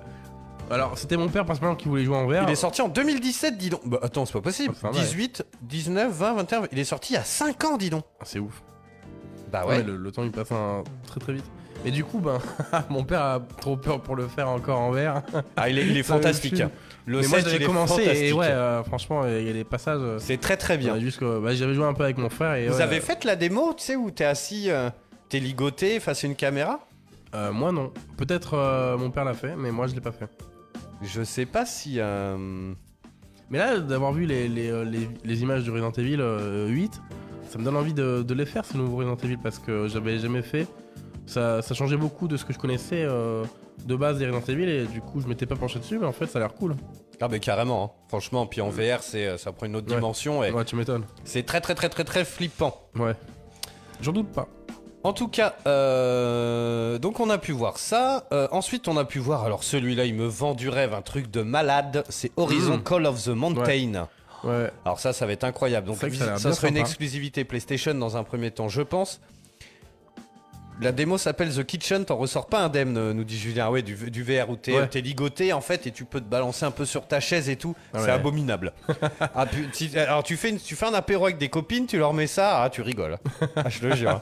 alors c'était mon père principalement qui voulait jouer en VR. Il est sorti en 2017, dis donc. Bah, attends, c'est pas possible. Ah, c'est vrai. 18, 19, 20, 21. Il est sorti il y a 5 ans, dis donc. Ah, C'est ouf. Bah Ouais, ouais. le, le temps il passe un- très très vite. Et du coup, ben, mon père a trop peur pour le faire encore en VR. Ah, il est, il fantastique. Le mais moi, 7, j'avais commencé et ouais, euh, franchement, il y a des passages. euh, C'est très très bien. bah, j'avais joué un peu avec mon frère et. Vous ouais, avez fait la démo, tu sais, où t'es assis, euh, t'es ligoté face à une caméra? Euh, Moi non. Peut-être euh, mon père l'a fait, mais moi je l'ai pas fait. Je sais pas si. euh, Mais là, d'avoir vu les, les, euh, les- les images du Resident Evil euh, 8, ça me donne envie de, de les faire ce nouveau Resident Evil parce que j'avais jamais fait. Ça, ça changeait beaucoup de ce que je connaissais euh, de base des Resident Evil et du coup je m'étais pas penché dessus, mais en fait ça a l'air cool. Ah, mais carrément, hein. franchement. Puis en VR, c'est, euh, ça prend une autre Ouais. dimension et Ouais, tu m'étonnes. c'est très très très très très flippant. Ouais. J'en doute pas. En tout cas, euh, donc on a pu voir ça. Euh, ensuite, on a pu voir, alors celui-là, il me vend du rêve, un truc de malade. C'est Horizon Mm. Call of the Mountain. Ouais. Alors ça, ça va être incroyable. Donc ça a l'air ça bien sera une exclusivité PlayStation dans un premier temps, je pense. La démo s'appelle The Kitchen, t'en ressors pas indemne, nous dit Julien. Ah Ouais, du, du VR où t'es Ouais. ligoté en fait et tu peux te balancer un peu sur ta chaise et tout. C'est abominable. Ah, alors tu fais, une- tu fais un apéro avec des copines, tu leur mets ça, ah, tu rigoles. Ah, je te jure.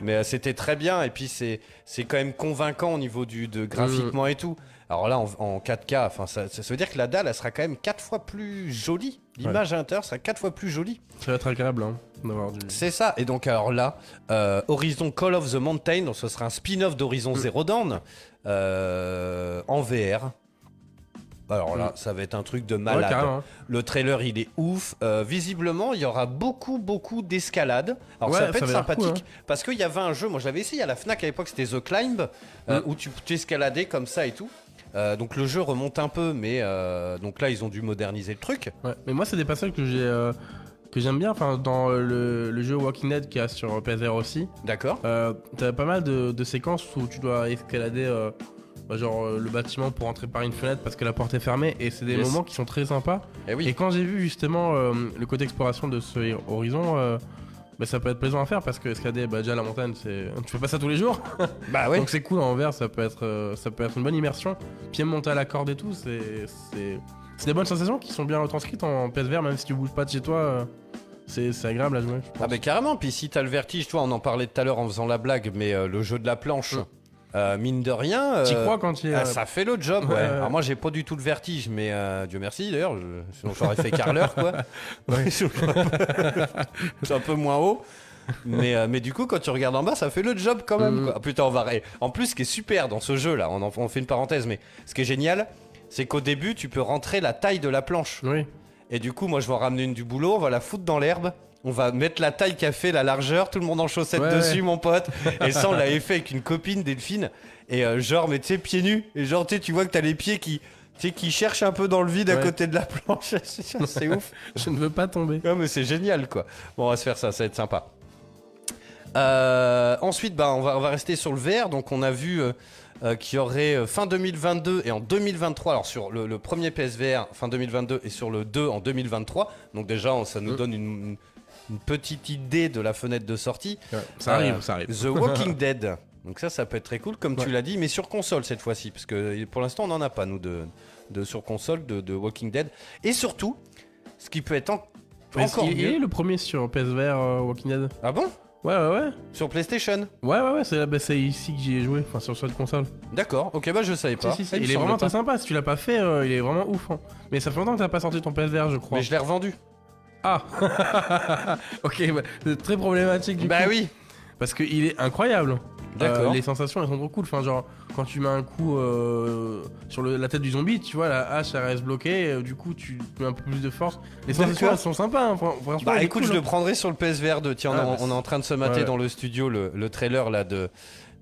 Mais euh, c'était très bien et puis c'est c'est quand même convaincant au niveau du de graphiquement et tout. Alors là en, en 4K, enfin ça, ça veut dire que la dalle elle sera quand même 4 fois plus jolie. L'image à l'intérieur sera 4 fois plus jolie. Ça va être agréable hein, d'avoir du. C'est ça. Et donc alors là, euh, Horizon Call of the Mountain, donc ce sera un spin-off d'Horizon Zero Dawn euh, en VR. Alors là, ça va être un truc de Ouais, malade. Le trailer, il est ouf. Euh, visiblement, il y aura beaucoup, beaucoup d'escalade. Alors Ouais, ça peut ça être sympathique cool, hein. parce qu'il y avait un jeu, moi je l'avais essayé à la Fnac à l'époque, c'était The Climb, euh, Mm. où tu tu escaladais comme ça et tout. Euh, donc le jeu remonte un peu, mais euh, donc là ils ont dû moderniser le truc. Ouais. Mais moi, c'est des passages que j'ai. euh, que j'aime bien, enfin dans le, le jeu Walking Dead qui a sur PSVR aussi, D'accord t'as pas mal de, de séquences où tu dois escalader bah, genre le bâtiment pour entrer par une fenêtre parce que la porte est fermée et c'est des Yes. moments qui sont très sympas. Eh oui. Et quand j'ai vu justement le côté exploration de ce horizon, bah, ça peut être plaisant à faire parce que escalader bah, déjà la montagne, c'est tu fais pas ça tous les jours, Bah ouais. donc c'est cool en VR, ça peut être euh, ça peut être une bonne immersion. Puis même monter à la corde et tout, c'est c'est c'est des bonnes sensations qui sont bien retranscrites en PSVR même si tu bouges pas de chez toi. euh, c'est c'est agréable à jouer. je pense. Ah bah carrément, puis si t'as le vertige, toi on en parlait tout à l'heure en faisant la blague, mais euh, le jeu de la planche, Mm. Euh, mine de rien, euh, crois quand ah, ça fait le job, ouais. Alors moi j'ai pas du tout le vertige, mais euh, Dieu merci d'ailleurs, je- sinon j'aurais fait carleur quoi. Ouais. C'est un peu moins haut. Mais, mais du coup, quand tu regardes en bas, ça fait le job quand même. Mm. quoi. Ah, putain, on va. En plus, ce qui est super dans ce jeu là, on, en- on fait une parenthèse, mais ce qui est génial, c'est qu'au début, tu peux rentrer la taille de la planche. Oui. Et du coup, moi, je vais en ramener une du boulot, on va la foutre dans l'herbe. On va mettre la taille qu'a fait, la largeur, tout le monde en chaussettes Ouais, dessus, ouais. mon pote. Et ça, on l'avait fait avec une copine, Delphine. Et euh, genre, mais tu sais, pieds nus. Et genre, tu vois que t'as les pieds qui, tu sais, qui cherchent un peu dans le vide à côté de la planche. c'est ouf. Je ne veux pas tomber. Ouais, mais c'est génial, quoi. Bon, on va se faire ça, ça va être sympa. Euh, ensuite, bah, on, va, on va rester sur le VR. Donc, on a vu euh, euh, qu'il y aurait fin 2022 et en 2023. Alors, sur le, le premier PSVR, fin 2022, et sur le 2 en 2023. Donc, déjà, on- ça nous donne une, une petite idée de la fenêtre de sortie. Ça arrive, Euh, ça arrive. The Walking Dead. Donc, ça, ça peut être très cool, comme tu l'as dit, mais sur console cette fois-ci. Parce que pour l'instant, on n'en a pas, nous, de, de sur console de, de Walking Dead. Et surtout, ce qui peut être en- encore il, il mieux. est le premier sur PSVR euh, Walking Dead? Ah bon? Ouais, ouais, ouais. Sur PlayStation? Ouais, ouais, ouais, c'est bah, c'est ici que j'y ai joué, enfin sur cette console. D'accord, ok, bah je savais pas. Si, si, si, Ah, Il est vraiment pas. très sympa, si tu l'as pas fait, euh, il est vraiment ouf. hein. Mais ça fait longtemps que t'as pas sorti ton PSVR, je crois. Mais je l'ai revendu. Ah Ok, bah, c'est très problématique du Bah coup. oui. Parce qu'il est incroyable. D'accord. Euh, les sensations, elles sont trop cool. Enfin, genre, quand tu mets un coup euh, sur le- la tête du zombie, tu vois, la hache, elle reste bloquée. euh, du coup, tu mets un peu plus de force. Les sensations, D'accord. elles sont sympas. hein, fran- franchement, Bah est écoute, cool, je le hein. prendrai sur le PSVR 2. Tiens, on, Ah, est- bah, on est en train de se mater ouais. dans le studio le, le trailer là de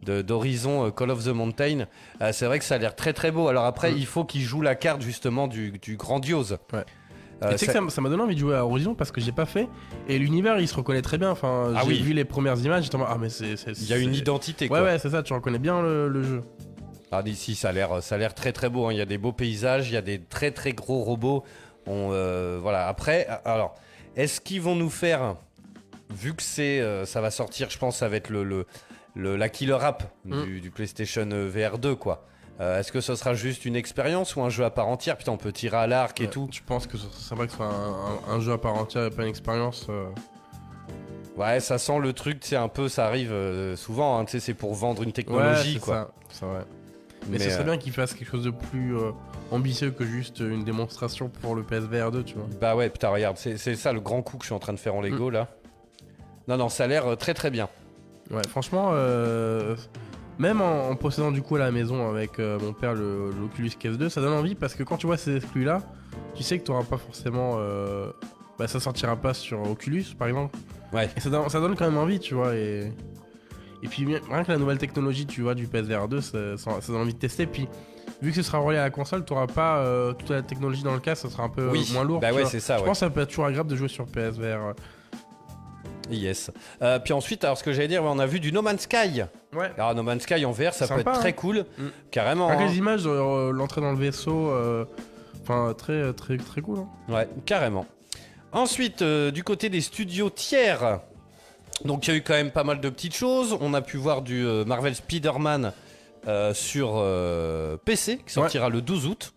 de- d'Horizon euh, Call of the Mountain. C'est vrai que ça a l'air très très beau. Alors après, Mm. il faut qu'il joue la carte justement du, du grandiose. Ouais. Euh, tu sais que ça- m- ça m'a donné envie de jouer à Horizon parce que j'ai pas fait. Et l'univers, il se reconnaît très bien. Enfin, Ah j'ai oui. vu les premières images, j'étais en ah, mais c'est. il y a une identité Ouais, quoi. ouais, c'est ça, tu reconnais bien le, le jeu. Ah, d'ici, ça a l'air, ça a l'air très très beau. hein. Il y a des beaux paysages, il y a des très très gros robots. On, euh, voilà. Après, alors, est-ce qu'ils vont nous faire, vu que c'est, euh, ça va sortir, je pense, ça va être le, le, le- la killer app du, du PlayStation VR 2, quoi. Euh, est-ce que ce sera juste une expérience ou un jeu à part entière Putain, on peut tirer à l'arc et Ouais, tout. Je pense que ce serait vrai que ce soit un, un- un jeu à part entière et pas une expérience. euh. Ouais, ça sent le truc, c'est un peu, ça arrive euh, souvent. hein, tu sais, c'est pour vendre une technologie, ouais, quoi. ça, c'est vrai. Mais, ce serait euh, bien qu'ils fassent quelque chose de plus euh, ambitieux que juste une démonstration pour le PSVR 2, tu vois. Bah ouais, putain, regarde, c'est ça le grand coup que je suis en train de faire en Lego Mm. là. Non, non, ça a l'air euh, très très bien. Ouais, franchement, euh, même en, en possédant du coup à la maison avec euh, mon père le- l'Oculus Quest 2, ça donne envie parce que quand tu vois ces exclus là, tu sais que tu n'auras pas forcément. euh, bah, ça sortira pas sur Oculus par exemple. Ouais. Et ça donne, ça donne quand même envie, tu vois. Et, et puis rien que la nouvelle technologie, tu vois, du PSVR 2, ça, ça, ça donne envie de tester. Puis vu que ce sera relié à la console, tu n'auras pas euh, toute la technologie dans le cas, ça sera un peu oui, moins lourd. bah ouais, c'est ça, Je ouais. pense que ça peut être toujours agréable de jouer sur PSVR. Yes. Euh, puis ensuite, alors ce que j'allais dire, on a vu du No Man's Sky. Ouais. Alors No Man's Sky en VR, ça peut être très hein. cool, Mm. carrément. Avec hein. les images, euh, l'entrée dans le vaisseau, euh, enfin très très très cool. hein. Ouais, carrément. Ensuite, du côté des studios tiers, donc il y a eu quand même pas mal de petites choses. On a pu voir du Marvel Spider-Man sur PC, qui sortira le 12 août.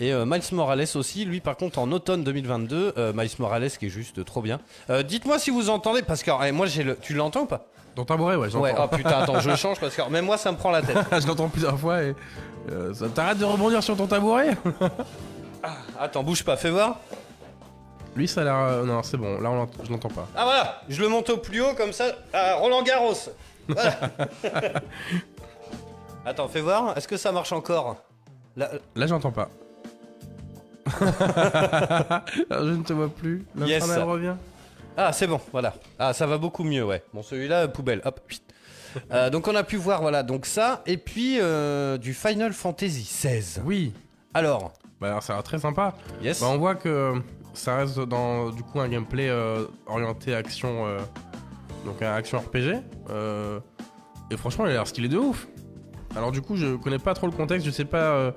Et euh, Miles Morales aussi, lui par contre en automne 2022, euh, Miles Morales qui est juste trop bien. Euh, Dites-moi si vous entendez, parce que eh, moi j'ai le... Tu l'entends ou pas? Dans tabouret, ouais, j'entends. Ouais, oh putain, attends, je change parce que même moi ça me prend la tête. je l'entends plusieurs fois et ça t'arrête de rebondir sur ton tabouret? Attends, bouge pas, fais voir. Lui, ça a l'air. non, c'est bon. Là, on je l'entends pas. Ah voilà, je le monte au plus haut comme ça. Ah, Roland Garros. Voilà. Attends, fais voir. Est-ce que ça marche encore? Là, Là, j'entends pas. Alors, je ne te vois plus. L'infernal Yes. revient. Ah, c'est bon, voilà. Ah, ça va beaucoup mieux, ouais. Bon, celui-là, poubelle. Hop. Euh, donc on a pu voir, voilà, donc ça, et puis euh, du Final Fantasy XVI. Oui. Alors, Bah, alors, ça a l'air très sympa. yes. Bah, on voit que ça reste dans du coup un gameplay euh, orienté action, euh, donc un action RPG. euh, et franchement, il a l'air stylé de ouf. Alors du coup, je connais pas trop le contexte, je sais pas euh,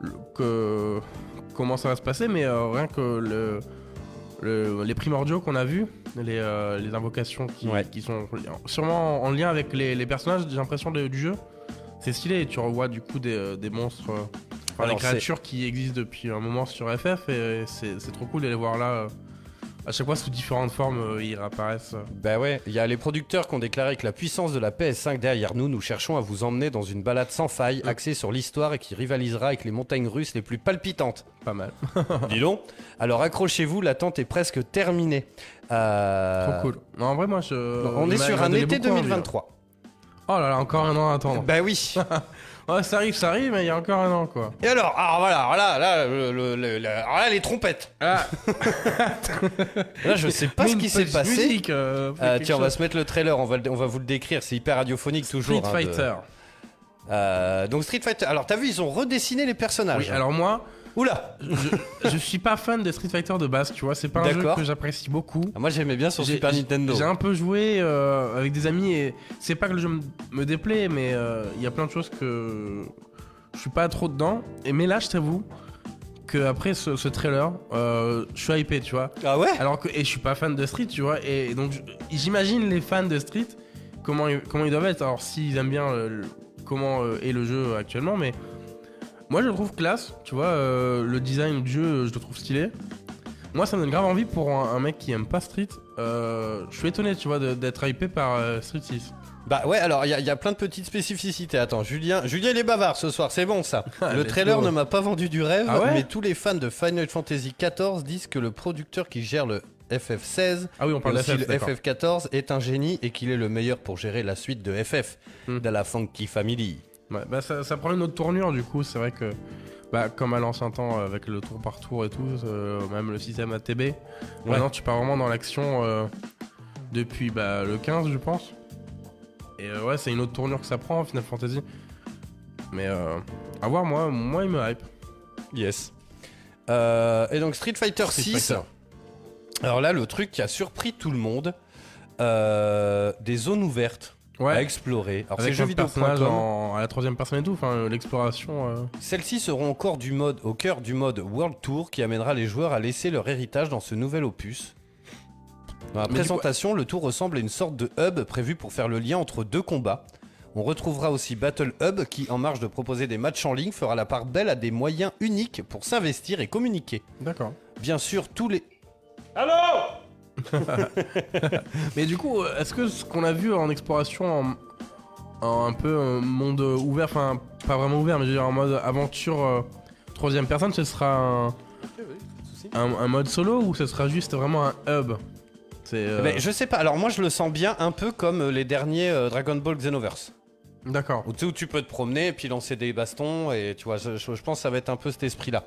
le- que, comment ça va se passer, mais euh, rien que le, le- les primordiaux qu'on a vus, les, euh, les invocations qui, Ouais. qui sont sûrement en lien avec les, les personnages, j'ai l'impression du jeu. C'est stylé et tu revois du coup des, euh, des monstres, enfin, Alors, des créatures qui existent depuis un moment sur FF et c'est c'est trop cool de les voir là. À chaque fois sous différentes formes, euh, ils réapparaissent. Bah ouais, il y a les producteurs qui ont déclaré que la puissance de la PS5 derrière nous, nous cherchons à vous emmener dans une balade sans faille, axée sur l'histoire et qui rivalisera avec les montagnes russes les plus palpitantes. Pas mal. Dis donc. Alors accrochez-vous, l'attente est presque terminée. Euh, Trop cool. Non, en vrai, moi, je. On est sur un été beaucoup envie, là. 2023. Oh là là, encore un an à attendre. Bah oui. Ouais, ça arrive, ça arrive, mais il y a encore un an, quoi. Et alors, alors voilà, alors là, là, le- le- le- le- alors là, les trompettes. Ah, Là, je sais pas ce qui s'est passé. musique, euh, Euh, quelque tiens, on va chose. se mettre le trailer, on va, le- on va vous le décrire, c'est hyper radiophonique toujours. Street hein, de- Fighter. Euh, donc Street Fighter, alors t'as vu, ils ont redessiné les personnages. Oui, alors moi, Oula je, je suis pas fan de Street Fighter de base, tu vois. C'est pas un jeu D'accord. que j'apprécie beaucoup. Ah, Moi j'aimais bien sur J'ai- Super Nintendo. J'ai un peu joué euh, avec des amis et c'est pas que le jeu me, me déplaît, mais euh, il y a plein de choses que je suis pas trop dedans. Et mais là, je t'avoue que après ce, ce trailer, euh, je suis hypé, tu vois. Ah ouais? Alors que et je suis pas fan de Street, tu vois. Et, et donc je- j'imagine les fans de Street comment ils, comment ils doivent être. Alors s'ils aiment bien euh, le- comment euh, est le jeu actuellement, mais moi je le trouve classe, tu vois. euh, le design du jeu, je le trouve stylé. Moi, ça me donne grave envie pour un, un mec qui aime pas Street. Euh, je suis étonné, tu vois, d'être hypé par euh, Street 6. Bah ouais, alors il y, a- il y a plein de petites spécificités. Attends, Julien, Julien il est bavard ce soir, c'est bon ça. le Let's trailer ne m'a pas vendu du rêve, Ah ouais mais tous les fans de Final Fantasy XIV disent que le producteur qui gère le FF16 Ah oui, on parle aussi d'FF, le d'accord. FF14 est un génie et qu'il est le meilleur pour gérer la suite de FF, Hmm. de la Funky Family. Ouais, bah ça, ça prend une autre tournure du coup, c'est vrai que bah, comme à l'ancien temps euh, avec le tour par tour et tout, euh, même le système ATB, maintenant tu pars vraiment dans l'action euh, depuis bah, le 15 je pense. Et euh, ouais c'est une autre tournure que ça prend Final Fantasy. Mais euh, à voir moi, moi il me hype. Yes. Euh, et donc Street Fighter Street 6. Fighter. Alors là, le truc qui a surpris tout le monde, euh, des zones ouvertes à Ouais, explorer. Alors c'est avec un personnage en, à la troisième personne et tout, enfin euh, l'exploration. euh, Celles-ci seront encore du mode, au cœur du mode World Tour qui amènera les joueurs à laisser leur héritage dans ce nouvel opus. Dans la Mais présentation, le tour ressemble à une sorte de hub prévu pour faire le lien entre deux combats. On retrouvera aussi Battle Hub qui, en marge de proposer des matchs en ligne, fera la part belle à des moyens uniques pour s'investir et communiquer. D'accord. Bien sûr, tous les... Mais du coup, est-ce que ce qu'on a vu en exploration en, en un peu euh, monde ouvert, enfin pas vraiment ouvert, mais je veux dire en mode aventure, euh, troisième personne, ce sera un, un, un mode solo ou ce sera juste vraiment un hub? Euh, Mais je sais pas, alors moi je le sens bien un peu comme les derniers euh, Dragon Ball Xenoverse. D'accord. Où, tu sais, où tu peux te promener et puis lancer des bastons et tu vois, je, je- je pense que ça va être un peu cet esprit-là.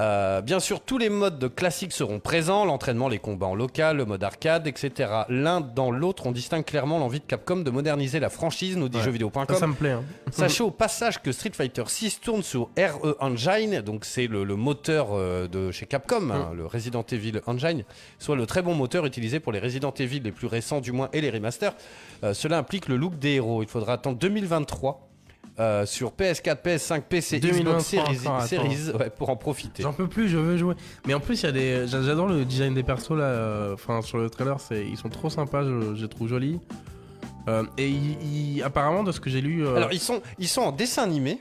Euh, bien sûr, tous les modes de classique seront présents, l'entraînement, les combats en local, le mode arcade, etc. L'un dans l'autre, on distingue clairement l'envie de Capcom de moderniser la franchise, nous dit Ouais. jeuxvideo.com. Ça, ça me plaît. hein. Sachez au passage que Street Fighter 6 tourne sur RE Engine, donc c'est le, le moteur euh, de chez Capcom, hein, le Resident Evil Engine, soit le très bon moteur utilisé pour les Resident Evil les plus récents du moins et les remasters. Euh, cela implique le look des héros. Il faudra attendre 2023 euh, sur PS4, PS5, PC, Xbox 2023 Series, encore. Series, ouais, pour en profiter. J'en peux plus, je veux jouer. Mais en plus, il y a des. j'a- J'adore le design des persos là. euh, Enfin, sur le trailer, c'est ils sont trop sympas, je, je les trouve jolis. Euh, et ils- ils- apparemment, de ce que j'ai lu. euh, Alors ils sont, ils sont en dessin animé,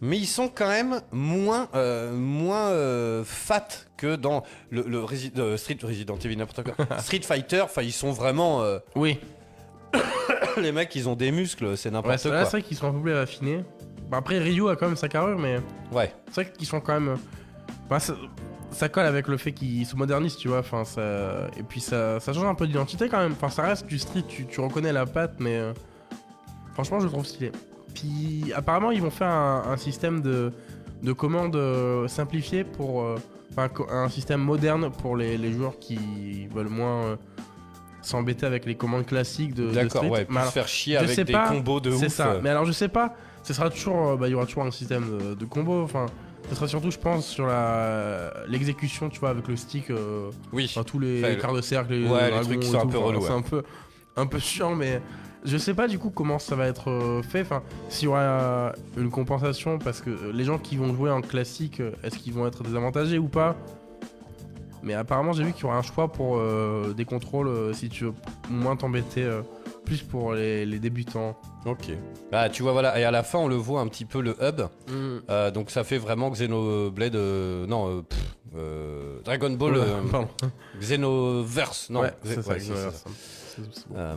mais ils sont quand même moins, moins fat que dans le, le Resi- Street Resident Evil n'importe quoi. Street Fighter, enfin ils sont vraiment Oui, les mecs, ils ont des muscles, c'est n'importe quoi. c'est vrai qu'ils sont un peu plus affinés. Bah, après, Ryu a quand même sa carrure, mais Ouais. c'est vrai qu'ils sont quand même. Bah, ça, ça colle avec le fait qu'ils se modernisent, tu vois. Enfin, ça... Et puis ça, ça change un peu d'identité quand même. Enfin, ça reste du street, tu, tu reconnais la patte, mais. euh, Franchement, je le trouve stylé. Puis apparemment, ils vont faire un, un système de, de commandes euh, simplifié pour. euh, un système moderne pour les, les joueurs qui veulent moins euh, s'embêter avec les commandes classiques de, de D'accord, Street. ouais, Mais plus alors, se faire chier avec des pas, combos de ouf. c'est ça. euh. Mais alors, je sais pas. Ce sera toujours. euh, bah, il y aura toujours un système de, de combo. Enfin, ce sera surtout, je pense, sur la l'exécution, tu vois, avec le stick. euh, Oui. Enfin, tous les Enfin, quarts de cercle, les, Ouais, les trucs qui sont un peu relous, C'est un peu, un peu chiant, mais je sais pas du coup comment ça va être euh, fait. Enfin, s'il y aura une compensation, parce que les gens qui vont jouer en classique, est-ce qu'ils vont être désavantagés ou pas? Mais apparemment, j'ai vu qu'il y aura un choix pour euh, des contrôles euh, si tu veux moins t'embêter, euh, plus pour les, les débutants. Ok. Bah, tu vois, voilà. Et à la fin, on le voit un petit peu le hub. Euh, donc ça fait vraiment Xenoblade. euh, non, euh, pff, euh, Dragon Ball. euh, Pardon. Xenoverse. Non, ouais, Xe- c'est ça. ouais, c'est ça. C'est- bon. Euh,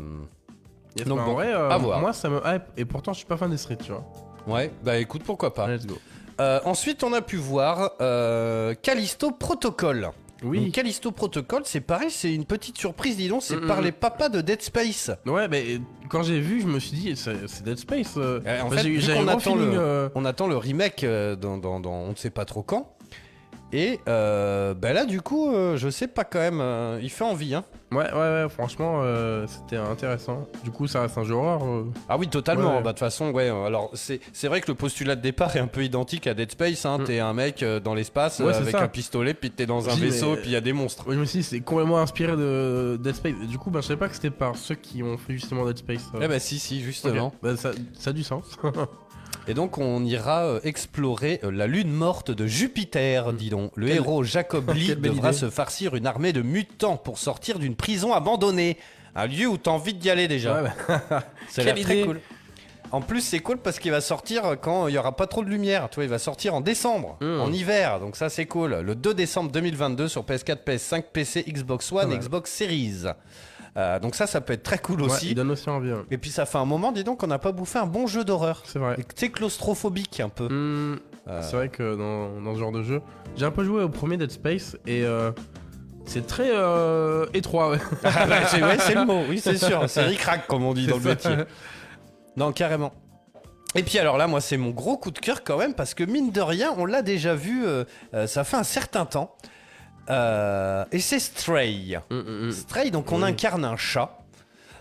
Yes, Donc bah, bon, en vrai, euh, à voir. moi ça me hype et pourtant je suis pas fan des streets, tu vois. ouais, bah écoute, pourquoi pas. Let's go. Euh, ensuite, on a pu voir euh, Callisto Protocol. Oui. Donc, Callisto Protocol, c'est pareil, c'est une petite surprise, dis donc, c'est Mm, par mm. les papas de Dead Space. Ouais, mais quand j'ai vu, je me suis dit, c'est Dead Space. euh. Euh, en fait, j'ai- vu gros attend feeling, le- euh, On attend le remake euh, dans, dans- dans on ne sait pas trop quand. Et euh, bah là, du coup, euh, je sais pas quand même, euh, il fait envie. Hein. Ouais, ouais, ouais, franchement, c'était intéressant. Du coup, ça reste un jeu horreur. Ah oui, totalement. Ouais. Bah, De toute façon, ouais. Alors, c'est vrai que le postulat de départ est un peu identique à Dead Space. Hein. Mm. T'es un mec dans l'espace Ouais, avec ça. un pistolet, puis t'es dans un vaisseau, mais- puis il y a des monstres. Me suis dit, c'est complètement inspiré de Dead Space. Du coup, bah, je savais pas que c'était par ceux qui ont fait justement Dead Space. Eh bah, si, si, justement. Bah, ça, ça a du sens. Et donc, on ira euh, explorer euh, la lune morte de Jupiter, dis donc. Le héros Jacob Lee devra idée. se farcir une armée de mutants pour sortir d'une prison abandonnée. Un lieu où t'as envie d'y aller déjà. Ouais, bah, C'est très cool. En plus, c'est cool parce qu'il va sortir quand il y aura pas trop de lumière. Tu vois, il va sortir en décembre, Mm. en hiver. Donc ça, c'est cool. Le 2 décembre 2022 sur PS4, PS5, PC, Xbox One, Ouais. Xbox Series. Euh, donc ça, ça peut être très cool ouais, aussi. il donne aussi envie. ouais. Et puis ça fait un moment, dis donc, qu'on n'a pas bouffé un bon jeu d'horreur. C'est vrai. Sais, claustrophobique un peu. Hmm, Euh, C'est vrai que dans, dans ce genre de jeu, j'ai un peu joué au premier Dead Space et euh, c'est très euh, étroit. Ouais. Ah bah, c'est ouais, c'est le mot, oui, c'est sûr. C'est ric-rac, comme on dit dans le C'est métier. Non, carrément. Et puis alors là, moi, c'est mon gros coup de cœur quand même, parce que mine de rien, on l'a déjà vu, euh, ça fait un certain temps. Euh, et c'est Stray. Hmm, hmm, hmm. Stray, donc on incarne un chat.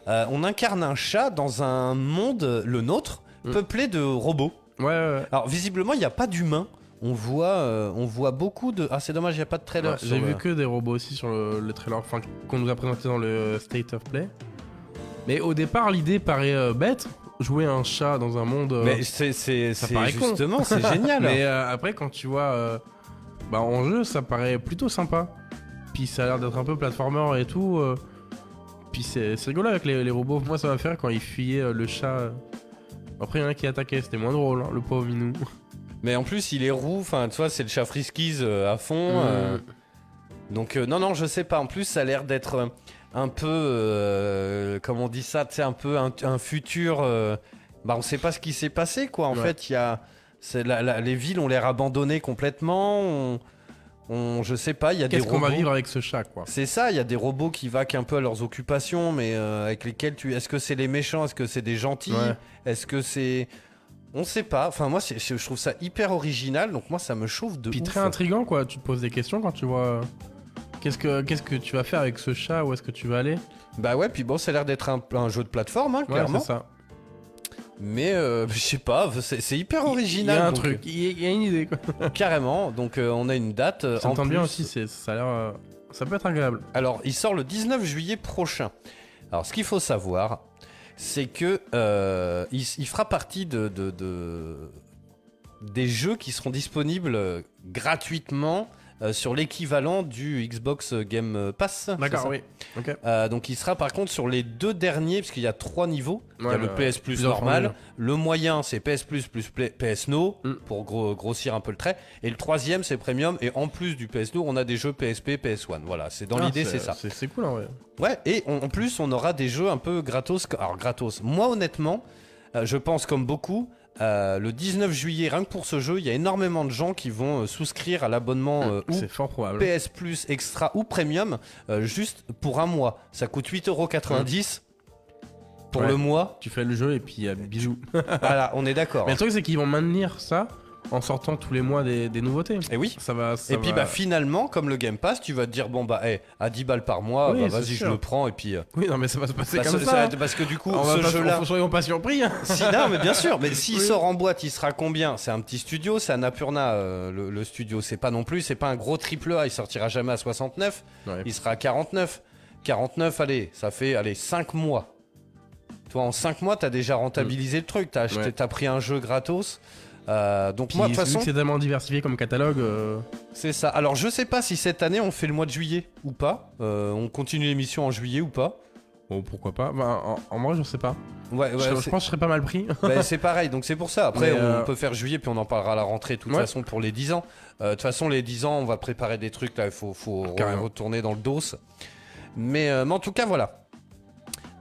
Euh, on incarne un chat dans un monde, le nôtre, Mm. peuplé de robots. Ouais, ouais, ouais. Alors visiblement, il n'y a pas d'humains. On voit, euh, on voit beaucoup de. Ah, c'est dommage, il n'y a pas de trailer. J'ai le- vu que des robots aussi sur le, le trailer enfin, qu'on nous a présenté dans le State of Play. Mais au départ, l'idée paraît bête. Jouer un chat dans un monde. euh, Mais c'est justement, c'est génial. Mais euh, après, quand tu vois bah, en jeu, ça paraît plutôt sympa. Puis ça a l'air d'être un peu platformer et tout. euh, Puis c'est c'est rigolo avec les, les robots. Moi, ça va faire quand ils fuyaient euh, le chat. euh. Après, il y en a qui attaquaient, c'était moins drôle, hein, le pauvre Minou. Mais en plus, il est roux, enfin, tu vois, c'est le chat Friskies euh, à fond. Mm. euh, donc, euh, non, non, je sais pas. En plus, ça a l'air d'être euh, un peu. euh, comment on dit ça? Tu sais, un peu un, un futur. euh, bah, on sait pas ce qui s'est passé, quoi. En Ouais. fait, il y a. C'est la- la- les villes ont l'air abandonnées complètement. On, on- je sais pas, il y a des Qu'est-ce qu'on va vivre avec ce chat, quoi? C'est ça, il y a des robots qui vaquent un peu à leurs occupations, mais euh, avec lesquels tu. Est-ce que c'est les méchants Est-ce que c'est des gentils? Ouais. Est-ce que c'est. On sait pas. Enfin, moi, c'est- je trouve ça hyper original, donc moi, ça me chauffe de Puis ouf. très intriguant, quoi. Tu te poses des questions quand tu vois. euh, Qu'est-ce que, qu'est-ce que tu vas faire avec ce chat? Où est-ce que tu vas aller? Bah ouais, puis bon, ça a l'air d'être un, un jeu de plateforme, hein, Ouais, clairement. c'est ça. Mais euh, je sais pas, c'est c'est hyper Il original. y a un donc, truc, il y a- il y a une idée, quoi. euh, carrément. Donc euh, on a une date. euh, Ça en bien aussi, c'est, ça a l'air. euh, Ça peut être agréable. Alors, il sort le 19 juillet prochain. Alors, ce qu'il faut savoir, c'est que euh, il, il fera partie de, de- de- des jeux qui seront disponibles euh, gratuitement euh, sur l'équivalent du Xbox Game Pass. D'accord, oui. Euh, donc, il sera par contre sur les deux derniers, parce qu'il y a trois niveaux. il y a le PS Plus normal, le moyen c'est PS Plus plus PS No, Mm. pour gros- grossir un peu le trait, et le troisième c'est Premium, et en plus du PS No, on a des jeux PSP, PS1. Voilà, c'est dans Ah, l'idée, c'est ça. C'est, c'est cool, en vrai. Ouais, et on- en plus, on aura des jeux un peu gratos. Alors, gratos. Moi, honnêtement, euh, je pense comme beaucoup, euh, le 19 juillet, rien que pour ce jeu, il y a énormément de gens qui vont euh, souscrire à l'abonnement euh, ou fort probable. PS Plus Extra ou Premium euh, juste pour un mois. Ça coûte 8,90€ pour Ouais. le mois. Tu fais le jeu et puis euh, bisous. voilà, on est d'accord. Mais le truc, c'est qu'ils vont maintenir ça en sortant tous les mois des, des nouveautés. Et oui. Ça va. ça Et puis va- bah finalement, comme le Game Pass, tu vas te dire bon bah hey, à 10 balles par mois, Oui, bah, vas-y je le prends et puis euh, Oui, non, mais ça va se passer bah, comme ça- hein. parce que du coup On ce pas, jeu-là, soyons pas surpris. hein. Si, non, mais bien sûr, mais s'il Oui. sort en boîte, il sera combien? C'est un petit studio, c'est Annapurna, euh, le, le studio. C'est pas non plus, c'est pas un gros triple A, il sortira jamais à 69, Ouais. il sera à 49. 49, allez, ça fait allez, 5 mois. Toi, en 5 mois, t'as déjà rentabilisé le truc, t'as acheté, Ouais. t'as pris un jeu gratos. Euh, donc Puis, moi, de toute façon, c'est tellement diversifié comme catalogue. euh, c'est ça. Alors, je sais pas si cette année, on fait le mois de juillet ou pas. Euh, on continue l'émission en juillet ou pas. Bon, pourquoi pas. Bah, en, en vrai, je sais pas. Ouais, ouais, je, pense que je serais pas mal pris. Bah, c'est pareil, donc c'est pour ça. Après, Mais, on euh, peut faire juillet, puis on en parlera à la rentrée, de toute Ouais. façon, pour les 10 ans. Euh, De toute façon, les 10 ans, on va préparer des trucs, là, il faut, faut retourner dans le dos. Mais, euh, mais en tout cas, voilà.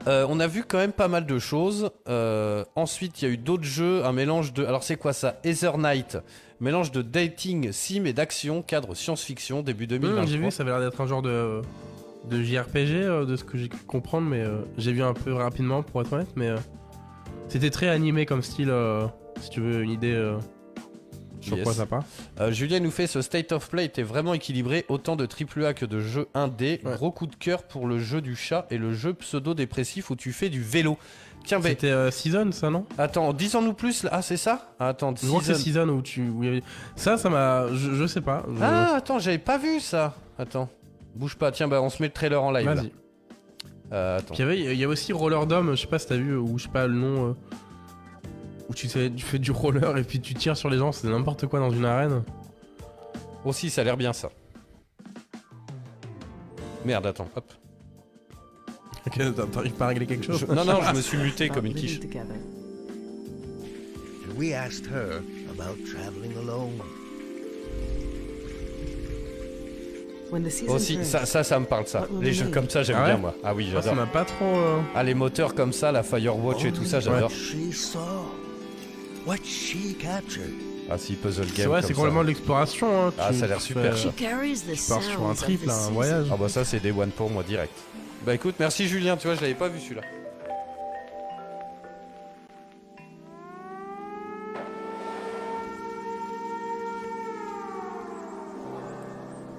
Euh, on a vu quand même pas mal de choses. Euh, ensuite, il y a eu d'autres jeux, un mélange de... Alors, c'est quoi ça? Ether Night, mélange de dating, sim et d'action, cadre science-fiction, début 2023. Hum, j'ai vu, ça avait l'air d'être un genre de, de JRPG, euh, de ce que j'ai pu comprendre, mais euh, j'ai vu un peu rapidement pour être honnête, mais c'était très animé comme style, si tu veux une idée sur Yes. quoi ça part. Euh, Julien nous fait ce State of Play était vraiment équilibré, autant de AAA que de jeux 1D. Ouais. Gros coup de cœur pour le jeu du chat et le jeu pseudo-dépressif où tu fais du vélo. Tiens, bah, C'était euh, Season, ça, non attends, dis-en-nous plus. là. Ah, c'est ça Ah, Attends, Je crois que c'est Season. Où tu. où y avait- Ça, ça m'a. Je, je sais pas. je- Ah, attends, j'avais pas vu ça. Attends, bouge pas. Tiens, bah, on se met le trailer en live. Vas-y. Euh, attends. Puis il y avait- il y, a aussi Roller Dome, je sais pas si t'as vu, ou je sais pas le nom. Où tu, sais, tu fais du roller et puis tu tires sur les gens, c'est n'importe quoi dans une arène. Aussi, ça a l'air bien ça. Merde, attends, hop. Ok, t'as- T'arrives pas à régler quelque chose Je- Non, non, je me suis muté comme une quiche. together. and we asked her about traveling alone. When the season Aussi, turns, ça, ça, ça me parle ça. Les jeux comme ça, j'aime Ah ouais bien moi. Ah oui, Moi, ça j'adore. m'a pas trop. euh, Ah, les moteurs comme ça, la Firewatch et tout ça, j'adore. What she saw, what she captured. Ah si, puzzle C'est game vrai, comme c'est complètement de l'exploration. hein, Ah, tu- ça a l'air super, fais, ça. euh, carries the Tu pars sur un sounds of trip, the là, un season. voyage. Ah bah ça c'est des one pour moi direct. Bah écoute, merci Julien, tu vois, je l'avais pas vu celui-là.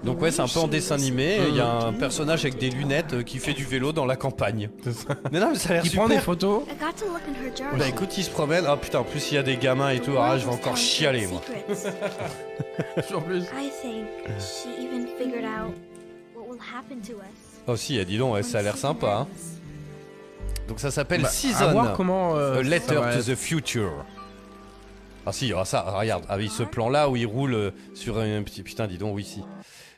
Donc ouais, c'est un peu en dessin animé, il y a un personnage avec des lunettes euh, qui fait du vélo dans la campagne. Mais non, mais ça a l'air Qui super. prend des photos. Bah écoute, il se promène. Ah putain, en plus il y a des gamins et tout. Ah, je vais encore chialer moi. En plus. I think she even figured out what will happen to us. Oh si, dis donc, ouais, ça a l'air sympa. Hein. Donc ça s'appelle Bah, Season. à voir comment. euh, A Letter va to être. the Future. Ah si, ah, ça, regarde, avec ce plan-là où il roule euh, sur un petit... Putain, dis donc, oui, si.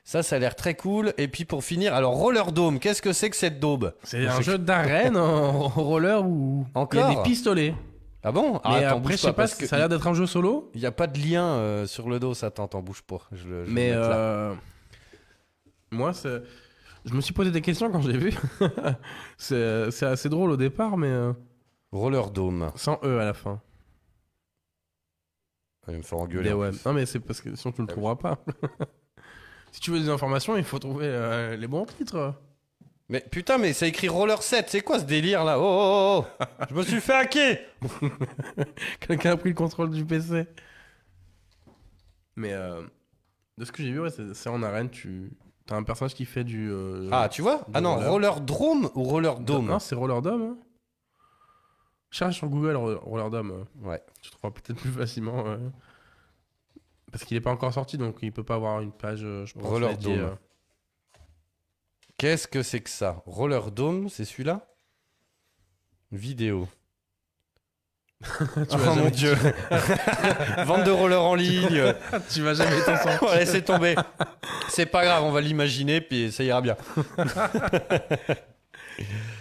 Ça, ça a l'air très cool. Et puis pour finir, alors Roller Dome, qu'est-ce que c'est que cette daube? C'est un jeu d'arène en roller où il y a Encore? des pistolets. Ah bon? Mais Ah, attends, après, je sais pas, parce que ça a l'air d'être un jeu solo. Il n'y a pas de lien euh, sur le dos, ça, attends, bouge pas. Je le, je vais Mais le euh, moi, c'est- je me suis posé des questions quand j'ai vu. c'est c'est assez drôle au départ, mais euh, Roller Dome. sans E à la fin. Il va me faire engueuler. Mais ouais. Non, mais c'est parce que sinon tu ne le trouveras pas. si tu veux des informations, il faut trouver euh, les bons titres. Mais putain, mais c'est écrit Roller 7, c'est quoi ce délire là? Oh, oh, oh, oh. Je me suis fait hacker Quelqu'un a pris le contrôle du PC. Mais euh, de ce que j'ai vu, ouais, c'est c'est en arène. Tu as un personnage qui fait du. euh, Ah, tu vois? Ah non, roller. Roller Drome ou Roller Dome Non, c'est Roller Dome. hein. Cherche sur Google Ro- Roller Dome. euh. Ouais. Tu trouveras peut-être plus facilement. euh, Parce qu'il n'est pas encore sorti, donc il peut pas avoir une page, euh, je pense. Roller Dome. euh. Qu'est-ce que c'est que ça? Roller Dome, c'est celui-là? Vidéo. Oh mon dieu Vente de roller en ligne tu vas jamais t'en sortir. On va laisser tomber. C'est pas grave, on va l'imaginer, puis ça ira bien.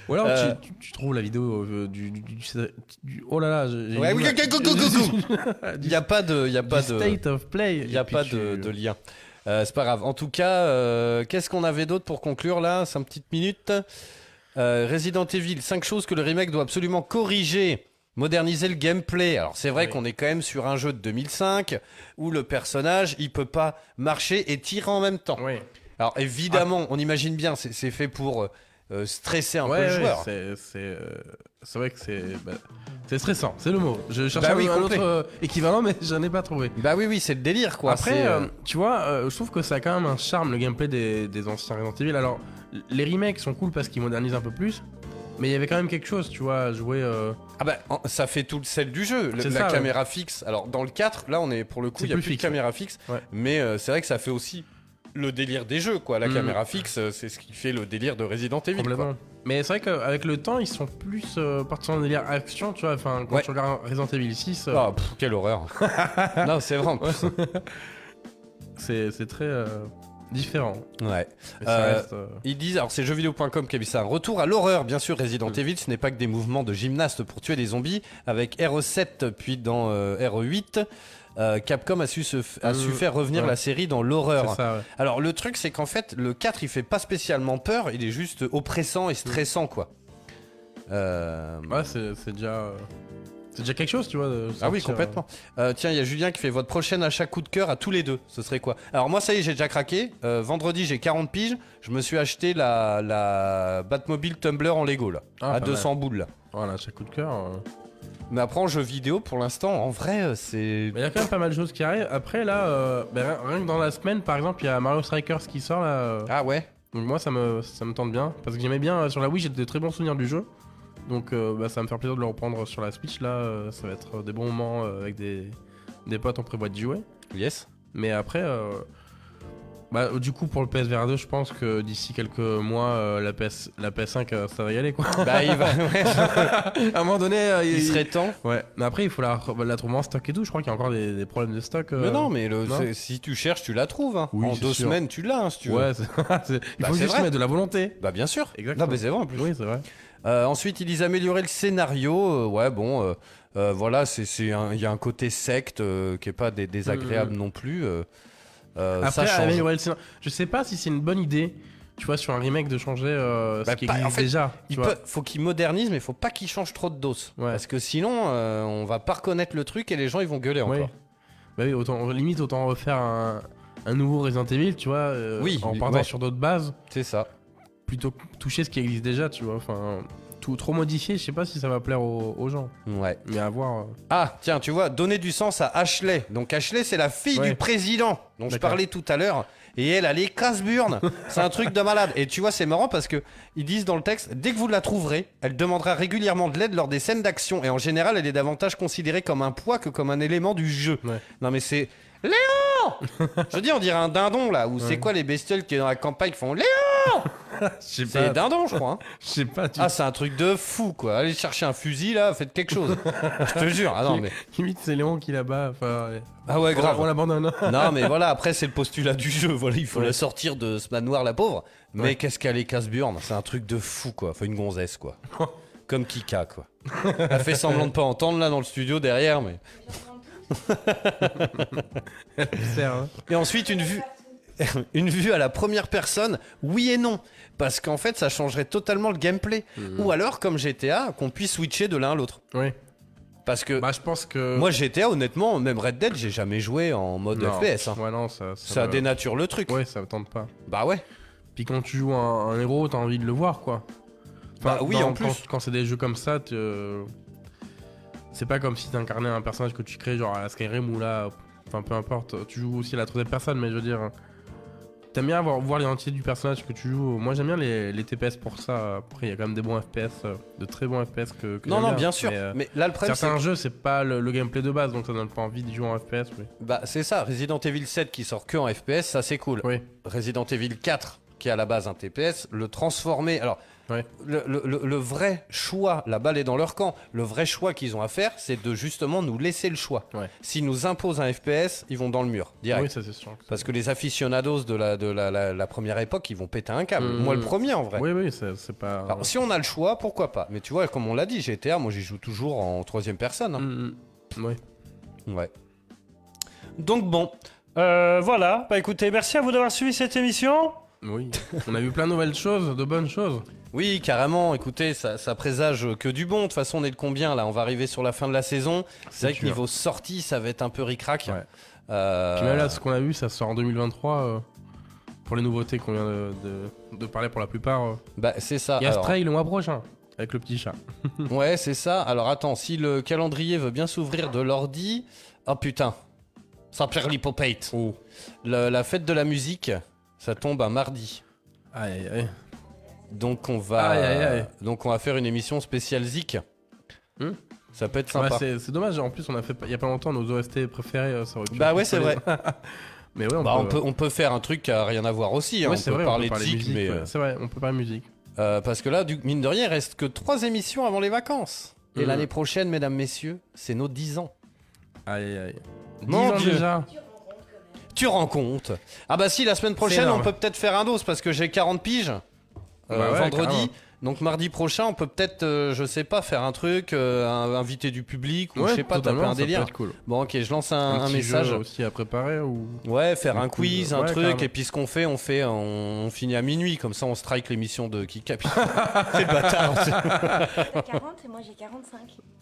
Ou alors Euh. tu, tu- tu trouves la vidéo euh, du, du- du- du- Oh là là, j'ai. Ouais, oui, go, go, go. Il n'y a pas de, il y a pas de, state of play. il y a pas tu- de, de lien. Euh, c'est pas grave. En tout cas, euh, qu'est-ce qu'on avait d'autre pour conclure là? 5 petites minutes. Euh, Resident Evil, 5 choses que le remake doit absolument corriger. Moderniser le gameplay. Alors c'est vrai Oui. qu'on est quand même sur un jeu de 2005 où le personnage il peut pas marcher et tirer en même temps. Oui. Alors évidemment, on imagine bien, c'est c'est fait pour euh, stresser un Ouais, peu le ouais, joueur. c'est c'est, euh, c'est vrai que c'est bah, c'est stressant, c'est le mot. Je cherchais Bah oui, un, complet. autre euh, équivalent, mais j'en ai pas trouvé. Bah oui, oui, c'est le délire quoi. Après, euh, tu vois, je trouve que ça a quand même un charme le gameplay des, des anciens Resident Evil. Alors, les remakes sont cool parce qu'ils modernisent un peu plus, mais il y avait quand même quelque chose, tu vois, à jouer. euh, Ah bah ça fait tout le sel du jeu, le- la ça, ouais. caméra fixe. Alors dans le 4, là on est pour le coup, il y a plus fixe, de caméra fixe, mais euh, c'est vrai que ça fait aussi le délire des jeux quoi. La Mhm. caméra fixe, euh, c'est ce qui fait le délire de Resident Evil. complètement. Quoi. Mais c'est vrai qu'avec le temps, ils sont plus euh, partis dans le délire action, tu vois. Enfin, quand Ouais. tu regardes Resident Evil 6, euh, Ah, pff, quelle horreur. non, c'est vrai c'est c'est très euh, différent. Ouais. Euh, reste, euh, Ils disent, alors c'est jeuxvideo.com qui a mis ça, un retour à l'horreur, bien sûr, Resident Mm. Evil, ce n'est pas que des mouvements de gymnaste pour tuer des zombies, avec RE7 puis dans euh, RE8, euh, Capcom a su, se f- a su Mm. faire revenir Ouais. la série dans l'horreur. ouais. Alors le truc c'est qu'en fait le 4 il fait pas spécialement peur, il est juste oppressant et stressant quoi. Euh, Ouais, c'est déjà. euh, C'est déjà quelque chose, tu vois. de Ah oui complètement. Euh, tiens il y a Julien qui fait votre prochain achat coup de cœur à tous les deux. Ce serait quoi? Alors moi ça y est j'ai déjà craqué. Euh, vendredi j'ai 40 piges. Je me suis acheté la, la Batmobile Tumblr en Lego là. Ah, à pas 200 boules là. euh, Voilà, chaque coup de cœur. euh. Mais après en jeu vidéo pour l'instant en vrai euh, c'est... Il y a quand même pas mal de choses qui arrivent. Après, là, euh, ben, rien- que dans la semaine, par exemple, il y a Mario Strikers qui sort là. euh. Ah ouais Donc moi, ça me, ça me tente bien. Parce que j'aimais bien euh, sur la Wii, j'ai de très bons souvenirs du jeu. Donc euh, bah, ça va me faire plaisir de le reprendre sur la Switch. Là, euh, ça va être des bons moments euh, avec des, des potes, on prévoit d'y jouer. Yes. Mais après, euh, bah, du coup, pour le PSVR 2, je pense que d'ici quelques mois, euh, la, PS, la PS5, euh, ça va y aller quoi. Bah il va... ouais. à un moment donné, euh, il serait temps. Ouais, mais après, il faut la, la trouver en stock et tout. Je crois qu'il y a encore des, des problèmes de stock. Mais non mais le, non. c'est- si tu cherches tu la trouves. hein. Oui, en deux sûr. semaines tu l'as hein, si tu veux. Ouais, il Bah, faut juste vrai. mettre de la volonté. Bah bien sûr. Exactement. Non mais c'est vrai en plus. Oui, c'est vrai. Ensuite, ils disent améliorer le scénario. Ouais, bon, voilà, il y a un côté secte qui est pas dé- désagréable non plus. Euh, ça Après, change. Je sais pas si c'est une bonne idée, tu vois, sur un remake de changer euh, Bah, ce qui pas- existe en fait, déjà. Il tu vois. peut- faut qu'il modernise, mais faut pas qu'il change trop de doses. Ouais. Parce que sinon, euh, on va pas reconnaître le truc et les gens ils vont gueuler Ouais. encore. Bah oui, autant, limite, autant refaire un, un nouveau Resident Evil, tu vois, Oui, en partant sur d'autres bases, C'est ça. plutôt que toucher ce qui existe déjà, tu vois. Enfin, tout trop modifié, je sais pas si ça va plaire aux, aux gens. Ouais. Mais à voir. euh. Ah, tiens, tu vois, donner du sens à Ashley. Donc Ashley, c'est la fille Ouais. du président dont je D'accord. parlais tout à l'heure. Et elle, elle est casse-burne. c'est un truc de malade. Et tu vois, c'est marrant parce que ils disent dans le texte, dès que vous la trouverez, elle demandera régulièrement de l'aide lors des scènes d'action. Et en général, elle est davantage considérée comme un poids que comme un élément du jeu. Ouais. Non mais c'est... Léon Je dis, on dirait un dindon là. Ou c'est quoi les bestioles qui dans la campagne qui font Léon C'est dindon, je crois. hein. Je sais pas. Tu... Ah, c'est un truc de fou quoi. Allez chercher un fusil là, faites quelque chose. je te jure. Ah non mais... Limite, c'est Léon qui là-bas. Enfin, ouais. Ah ouais, grave. On l'abandonne. Non, mais voilà, après, c'est le postulat du jeu. Voilà, il faut la sortir de ce manoir, la pauvre. Mais Ouais. qu'est-ce qu'elle est casse-burne C'est un truc de fou, quoi. Enfin, une gonzesse, quoi. Comme Kika, quoi. Elle fait semblant de pas entendre, là, dans le studio, derrière, mais... Sert, hein. Et ensuite, une vue... une vue à la première personne, oui et non. Parce qu'en fait, ça changerait totalement le gameplay. Ou alors, comme GTA, qu'on puisse switcher de l'un à l'autre. Oui. Parce que Bah, je pense que. moi GTA, honnêtement, même Red Dead, j'ai jamais joué en mode Non. FPS. hein. Ouais, non, ça. Ça me- dénature le truc. Ouais, ça me tente pas. Bah ouais. Puis quand tu joues un, un héros, t'as envie de le voir, quoi. Bah oui, en plus. Quand, quand c'est des jeux comme ça, tu- euh, c'est pas comme si t'incarnais un personnage que tu crées, genre à la Skyrim ou là. Enfin, peu importe. Tu joues aussi à la troisième personne, mais je veux dire. T'aimes bien voir, voir l'identité du personnage que tu joues. Moi, j'aime bien les, les TPS pour ça. Après, il y a quand même des bons FPS, euh, de très bons FPS que. que Non, non, bien sûr. Mais, euh, Mais là, le problème, c'est certains jeux, c'est pas le, le gameplay de base, donc ça donne pas envie de jouer en FPS. Oui. Bah, c'est ça, Resident Evil 7 qui sort que en FPS, ça c'est cool. Oui. Resident Evil 4, qui est à la base un TPS, le transformer. Alors, Ouais. le, le- le- le vrai choix, la balle est dans leur camp, le vrai choix qu'ils ont à faire, c'est de justement nous laisser le choix. Ouais. S'ils nous imposent un FPS, ils vont dans le mur, direct. Oui, ça c'est sûr. Parce que les aficionados de la, de la, la- la première époque, ils vont péter un câble. Mhm. Moi, le premier en vrai. Oui, oui, c'est c'est pas. Alors, si on a le choix, pourquoi pas? Mais tu vois, comme on l'a dit, GTA, moi j'y joue toujours en troisième personne. hein. Mm, mm. Ouais. Ouais. Donc bon. Euh, voilà. Bah écoutez, merci à vous d'avoir suivi cette émission. Oui. On a vu plein de nouvelles choses, de bonnes choses. Oui, carrément. Écoutez, ça, ça présage que du bon. De toute façon, on est le combien là? On va arriver sur la fin de la saison. C'est vrai que sûr. niveau sortie, ça va être un peu ric-rac. Ouais. Euh, là, ce qu'on a vu, ça sort en 2023. euh, pour les nouveautés qu'on vient de, de- de parler pour la plupart. euh. bah, c'est ça. Il y a Alors, Stray le mois prochain, avec le petit chat. ouais, c'est ça. Alors attends, si le calendrier veut bien s'ouvrir de l'ordi. Oh putain. Ça perd l'hypopate. Oh. La fête de la musique, ça tombe un mardi. Aïe, aïe. Donc on va, Aïe, aïe, aïe. donc on va faire une émission spéciale Zik. Hmm Ça peut être Ouais, sympa. c'est c'est dommage, en plus, on a fait il y a pas longtemps nos OST préférés. euh, ça Bah ouais, c'est solide. Mais ouais, on, Bah, peut, on, peut, on peut faire un truc qui a rien à voir aussi. hein. Ouais, on c'est peut vrai, parler on peut de parler Zik, musique. mais ouais. euh, C'est vrai, on peut parler musique. euh, parce que là, du, mine de rien, il reste que trois émissions avant les vacances. Et Mhm. l'année prochaine, mesdames, messieurs, c'est nos 10 ans. Aïe, aïe, aïe. Mon 10 ans Dieu. déjà. Tu rends compte Ah bah si, la semaine prochaine, on peut peut-être faire un dos parce que j'ai 40 piges. Euh, Bah ouais, vendredi. carrément. Donc mardi prochain, on peut peut-être, euh, je sais pas, faire un truc, euh, un- inviter du public ou Ouais, je sais pas, taper un ça peut délire. être cool. Bon ok, je lance un, un petit message. jeu aussi à préparer ou. Ouais, faire Un un quiz, un ouais, truc, carrément. et puis ce qu'on fait, on fait, on, on finit à minuit, comme ça on strike l'émission de Kika. puis- C'est bâtard. T'as 40 et moi j'ai 45.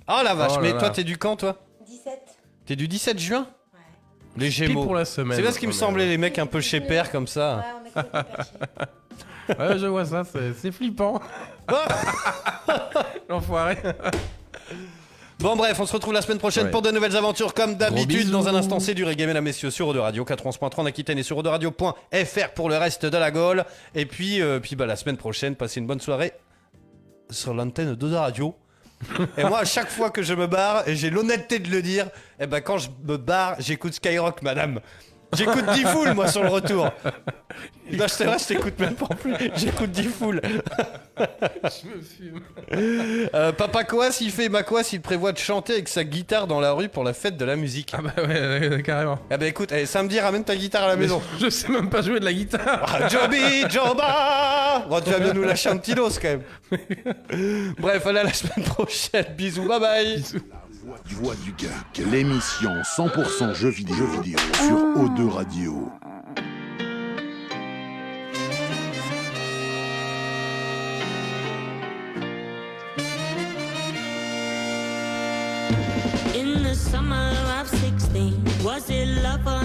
Oh la vache, Oh là mais là. toi t'es du camp toi? 17. T'es du 17 juin? Les Pile Gémeaux. pour la semaine. C'est bien ce qui me Ouais, semblait, les mecs un peu chez père comme ça. Ouais, on est. Ouais, je vois ça, c'est flippant. L'enfoiré. Bon bref, on se retrouve la semaine prochaine Ouais. pour de nouvelles aventures comme d'habitude. Dans un instant, c'est du reggae, mesdames, messieurs, sur Eau Radio, 91.3 en Aquitaine et sur Radio.fr pour le reste de la Gaule. Et puis, euh, puis bah, la semaine prochaine, passez une bonne soirée sur l'antenne de Radio. et moi, à chaque fois que je me barre, et j'ai l'honnêteté de le dire, et ben quand je me barre, j'écoute Skyrock, madame. J'écoute D-Fool, moi, sur le retour. Non, c'est vrai, je t'écoute même pas plus. J'écoute D-Fool. Je me fume. Euh, Papa Coas, il fait ma Coas, il prévoit de chanter avec sa guitare dans la rue pour la fête de la musique. Ah bah ouais, ouais, carrément. Ah bah écoute, eh, samedi, ramène ta guitare à la maison. Je sais même pas jouer de la guitare. Ah, Joby, Joba Bon, tu vas bien nous lâcher un petit dos quand même. Bref, allez à la semaine prochaine. Bisous, bye bye. Voix du geek, l'émission 100% jeux vidéo, jeux vidéo sur O2 Radio. In the summer of 16, was it love or